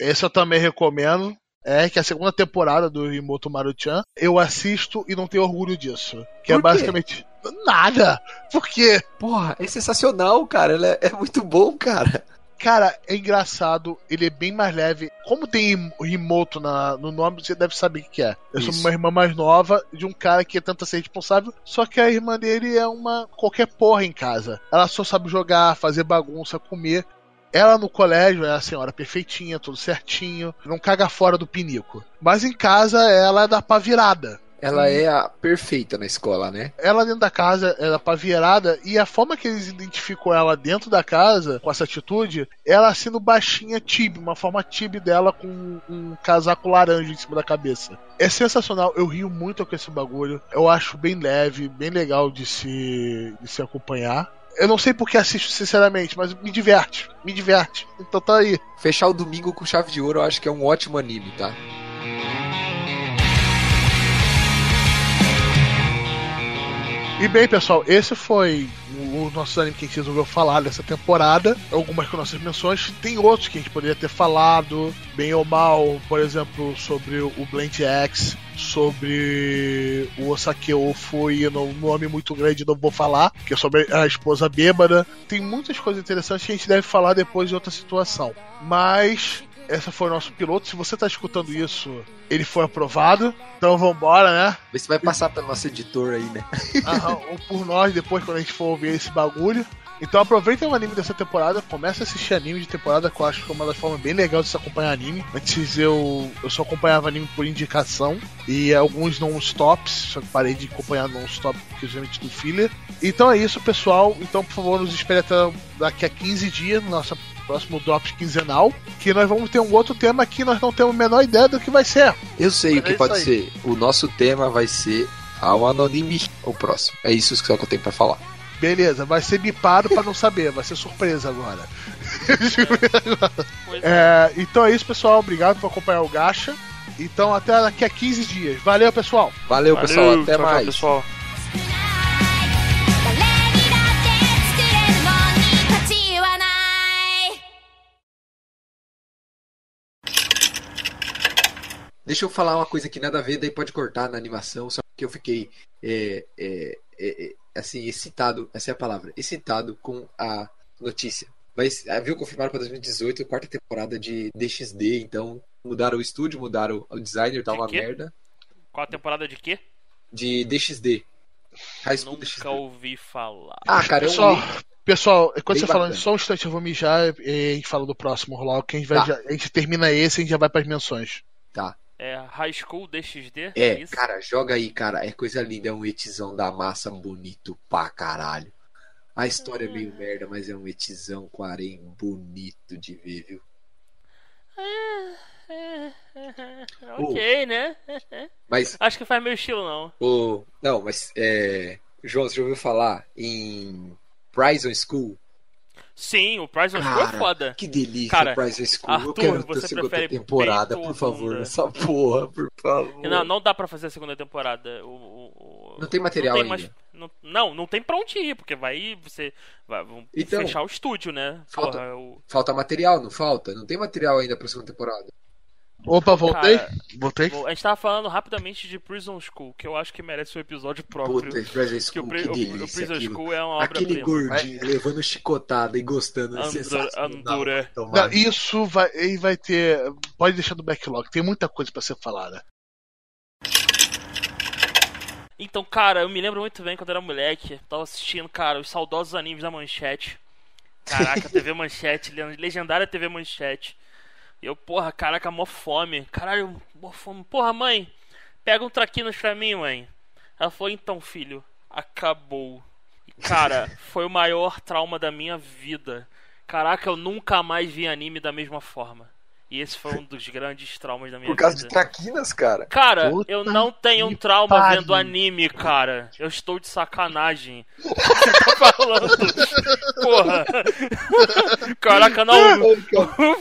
Speaker 2: Esse eu também recomendo. É que a segunda temporada do Rimoto Maruchan eu assisto e não tenho orgulho disso. Que é basicamente. Nada! Por quê?
Speaker 4: Porra, é sensacional, cara. É, é muito bom, cara.
Speaker 2: Cara, é engraçado, ele é bem mais leve. Como tem Rimoto na, no nome, você deve saber o que é. Eu sou
Speaker 4: Isso.
Speaker 2: uma irmã mais nova de um cara que tenta ser responsável, só que a irmã dele é uma qualquer porra em casa. Ela só sabe jogar, fazer bagunça, comer. Ela no colégio é a senhora perfeitinha, tudo certinho, não caga fora do pinico. Mas em casa ela é da pá virada.
Speaker 4: Ela é a perfeita na escola, né?
Speaker 2: Ela dentro da casa era pá virada e a forma que eles identificam ela dentro da casa, com essa atitude, ela sendo baixinha tibi, uma forma tibi dela com um casaco laranja em cima da cabeça. É sensacional, eu rio muito com esse bagulho. Eu acho bem leve, bem legal de se, de se acompanhar. Eu não sei porque assisto, sinceramente, mas me diverte, me diverte. Então tá aí.
Speaker 4: Fechar o domingo com chave de ouro eu acho que é um ótimo anime, tá?
Speaker 2: E bem, pessoal, esse foi o, nosso anime que a gente resolveu falar dessa temporada. Algumas com nossas menções. Tem outros que a gente poderia ter falado, bem ou mal, por exemplo, sobre o Blend X, sobre o Osake e no nome muito grande não vou falar, que é sobre a esposa bêbada. Tem muitas coisas interessantes que a gente deve falar depois de outra situação. Mas esse foi o nosso piloto. Se você tá escutando isso, ele foi aprovado. Então vambora, né?
Speaker 4: Se vai passar pelo nosso editor aí, né?
Speaker 2: Aham, ou por nós depois quando a gente for ouvir esse bagulho. Então aproveitem o anime dessa temporada, comece a assistir anime de temporada, que eu acho que é uma das formas bem legais de se acompanhar anime. Antes eu, eu só acompanhava anime por indicação e alguns non-stops, só que parei de acompanhar non-stop porque geralmente do filler. Então é isso, pessoal. Então, por favor, nos espere até daqui a 15 dias no nosso próximo Drops quinzenal, que nós vamos ter um outro tema que nós não temos a menor ideia do que vai ser.
Speaker 4: Eu sei o
Speaker 2: É
Speaker 4: que
Speaker 2: isso
Speaker 4: pode
Speaker 2: aí.
Speaker 4: ser. O nosso tema vai ser ao Anonime, o próximo. É isso só que eu tenho pra falar.
Speaker 2: Beleza, vai ser bipado pra não saber, vai ser surpresa agora.
Speaker 3: É.
Speaker 2: É, então é isso, pessoal. Obrigado por acompanhar o Gacha. Então até daqui a 15 dias. Valeu, pessoal.
Speaker 4: Valeu, pessoal.
Speaker 3: Valeu,
Speaker 4: Até
Speaker 3: tchau, tchau,
Speaker 4: mais.
Speaker 3: pessoal.
Speaker 4: Deixa eu falar uma coisa que nada a ver, daí pode cortar na animação, só que eu fiquei é, é, é, é, assim, excitado, essa é a palavra, excitado com a notícia. Mas viu confirmado para 2018 a quarta temporada de DXD, então mudaram o estúdio, mudaram o designer, tá
Speaker 3: De
Speaker 4: uma
Speaker 3: quê?
Speaker 4: merda.
Speaker 3: Qual a temporada de quê?
Speaker 4: De DXD. High School DXD.
Speaker 3: Nunca ouvi falar.
Speaker 4: Ah, cara,
Speaker 2: Pessoal,
Speaker 4: link.
Speaker 2: pessoal, enquanto
Speaker 4: Bem
Speaker 2: você falando,
Speaker 4: bacana.
Speaker 2: só um instante eu vou mijar e a gente fala do próximo rolar, que a gente, vai,
Speaker 4: Tá.
Speaker 2: já- a gente termina esse e a gente já vai para as menções.
Speaker 4: Tá.
Speaker 3: É High School DXD?
Speaker 4: É,
Speaker 3: isso?
Speaker 4: cara, joga aí, cara. É coisa linda, é um etizão da massa bonito pra caralho. A história é meio merda, mas é um etizão com harém bonito de ver, viu?
Speaker 3: É, ok, né?
Speaker 4: Mas,
Speaker 3: Acho que faz meu estilo, não.
Speaker 4: o. Não, mas, é. João, você já ouviu falar em Prison School?
Speaker 3: Sim, o Prize School é foda.
Speaker 4: Que delícia,
Speaker 3: Cara,
Speaker 4: Prison School. eu
Speaker 3: Arthur,
Speaker 4: quero ter
Speaker 3: você
Speaker 4: a segunda temporada, por favor, nessa porra, por favor.
Speaker 3: Não, não dá pra fazer a segunda temporada. O, o- o-
Speaker 4: Não tem material
Speaker 3: não tem
Speaker 4: ainda.
Speaker 3: não, não, não tem pra onde ir, porque vai você vai
Speaker 4: Então,
Speaker 3: fechar o estúdio, né?
Speaker 4: falta-
Speaker 3: Porra, o-
Speaker 4: Falta material, não falta? Não tem material ainda pra segunda temporada.
Speaker 2: Opa, voltei?
Speaker 3: Cara,
Speaker 2: voltei?
Speaker 3: A gente tava falando rapidamente de Prison School, que eu acho que merece um episódio próprio.
Speaker 4: Puta, Prison
Speaker 3: que
Speaker 4: School,
Speaker 3: o,
Speaker 4: que
Speaker 3: o-
Speaker 4: delícia
Speaker 3: o Prison
Speaker 4: aquilo.
Speaker 3: School é uma
Speaker 4: Aquele gordinho levando chicotada e gostando. é. Tomar-
Speaker 2: Não, isso vai, vai ter. Pode deixar no backlog, tem muita coisa pra ser falada.
Speaker 3: Então, cara, eu me lembro muito bem quando eu era moleque. Tava assistindo, cara, os saudosos animes da Manchete. Caraca, TV Manchete, le- legendária TV Manchete. Eu, porra, caraca, mó fome. Caralho, mó fome. Porra, mãe, pega um traquinas pra mim, mãe. Ela falou, então, filho, acabou. E, cara, foi o maior trauma da minha vida. Caraca, eu nunca mais vi anime da mesma forma. E esse foi um dos grandes traumas da minha
Speaker 4: Por causa
Speaker 3: vida.
Speaker 4: de traquinas, cara.
Speaker 3: Cara,
Speaker 2: Puta
Speaker 3: eu não tenho um trauma
Speaker 2: pariu.
Speaker 3: vendo anime, cara. Eu estou de sacanagem. Você tá falando? Porra. Caraca, não.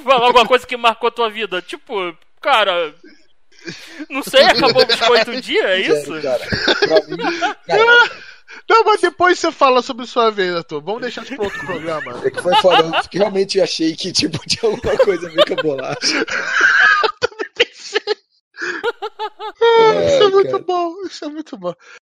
Speaker 3: Falar alguma coisa que marcou a tua vida. Tipo, cara. Não sei, acabou o biscoito um dia, é isso?
Speaker 4: Sério, cara. Pra mim, cara,
Speaker 2: Não, mas depois você fala sobre sua vez, Arthur. Vamos deixar isso pra outro programa.
Speaker 4: é que foi foda. Eu realmente achei que tipo, tinha alguma coisa a ver com a bolacha.
Speaker 2: isso é muito
Speaker 4: cara.
Speaker 2: bom, isso é muito bom.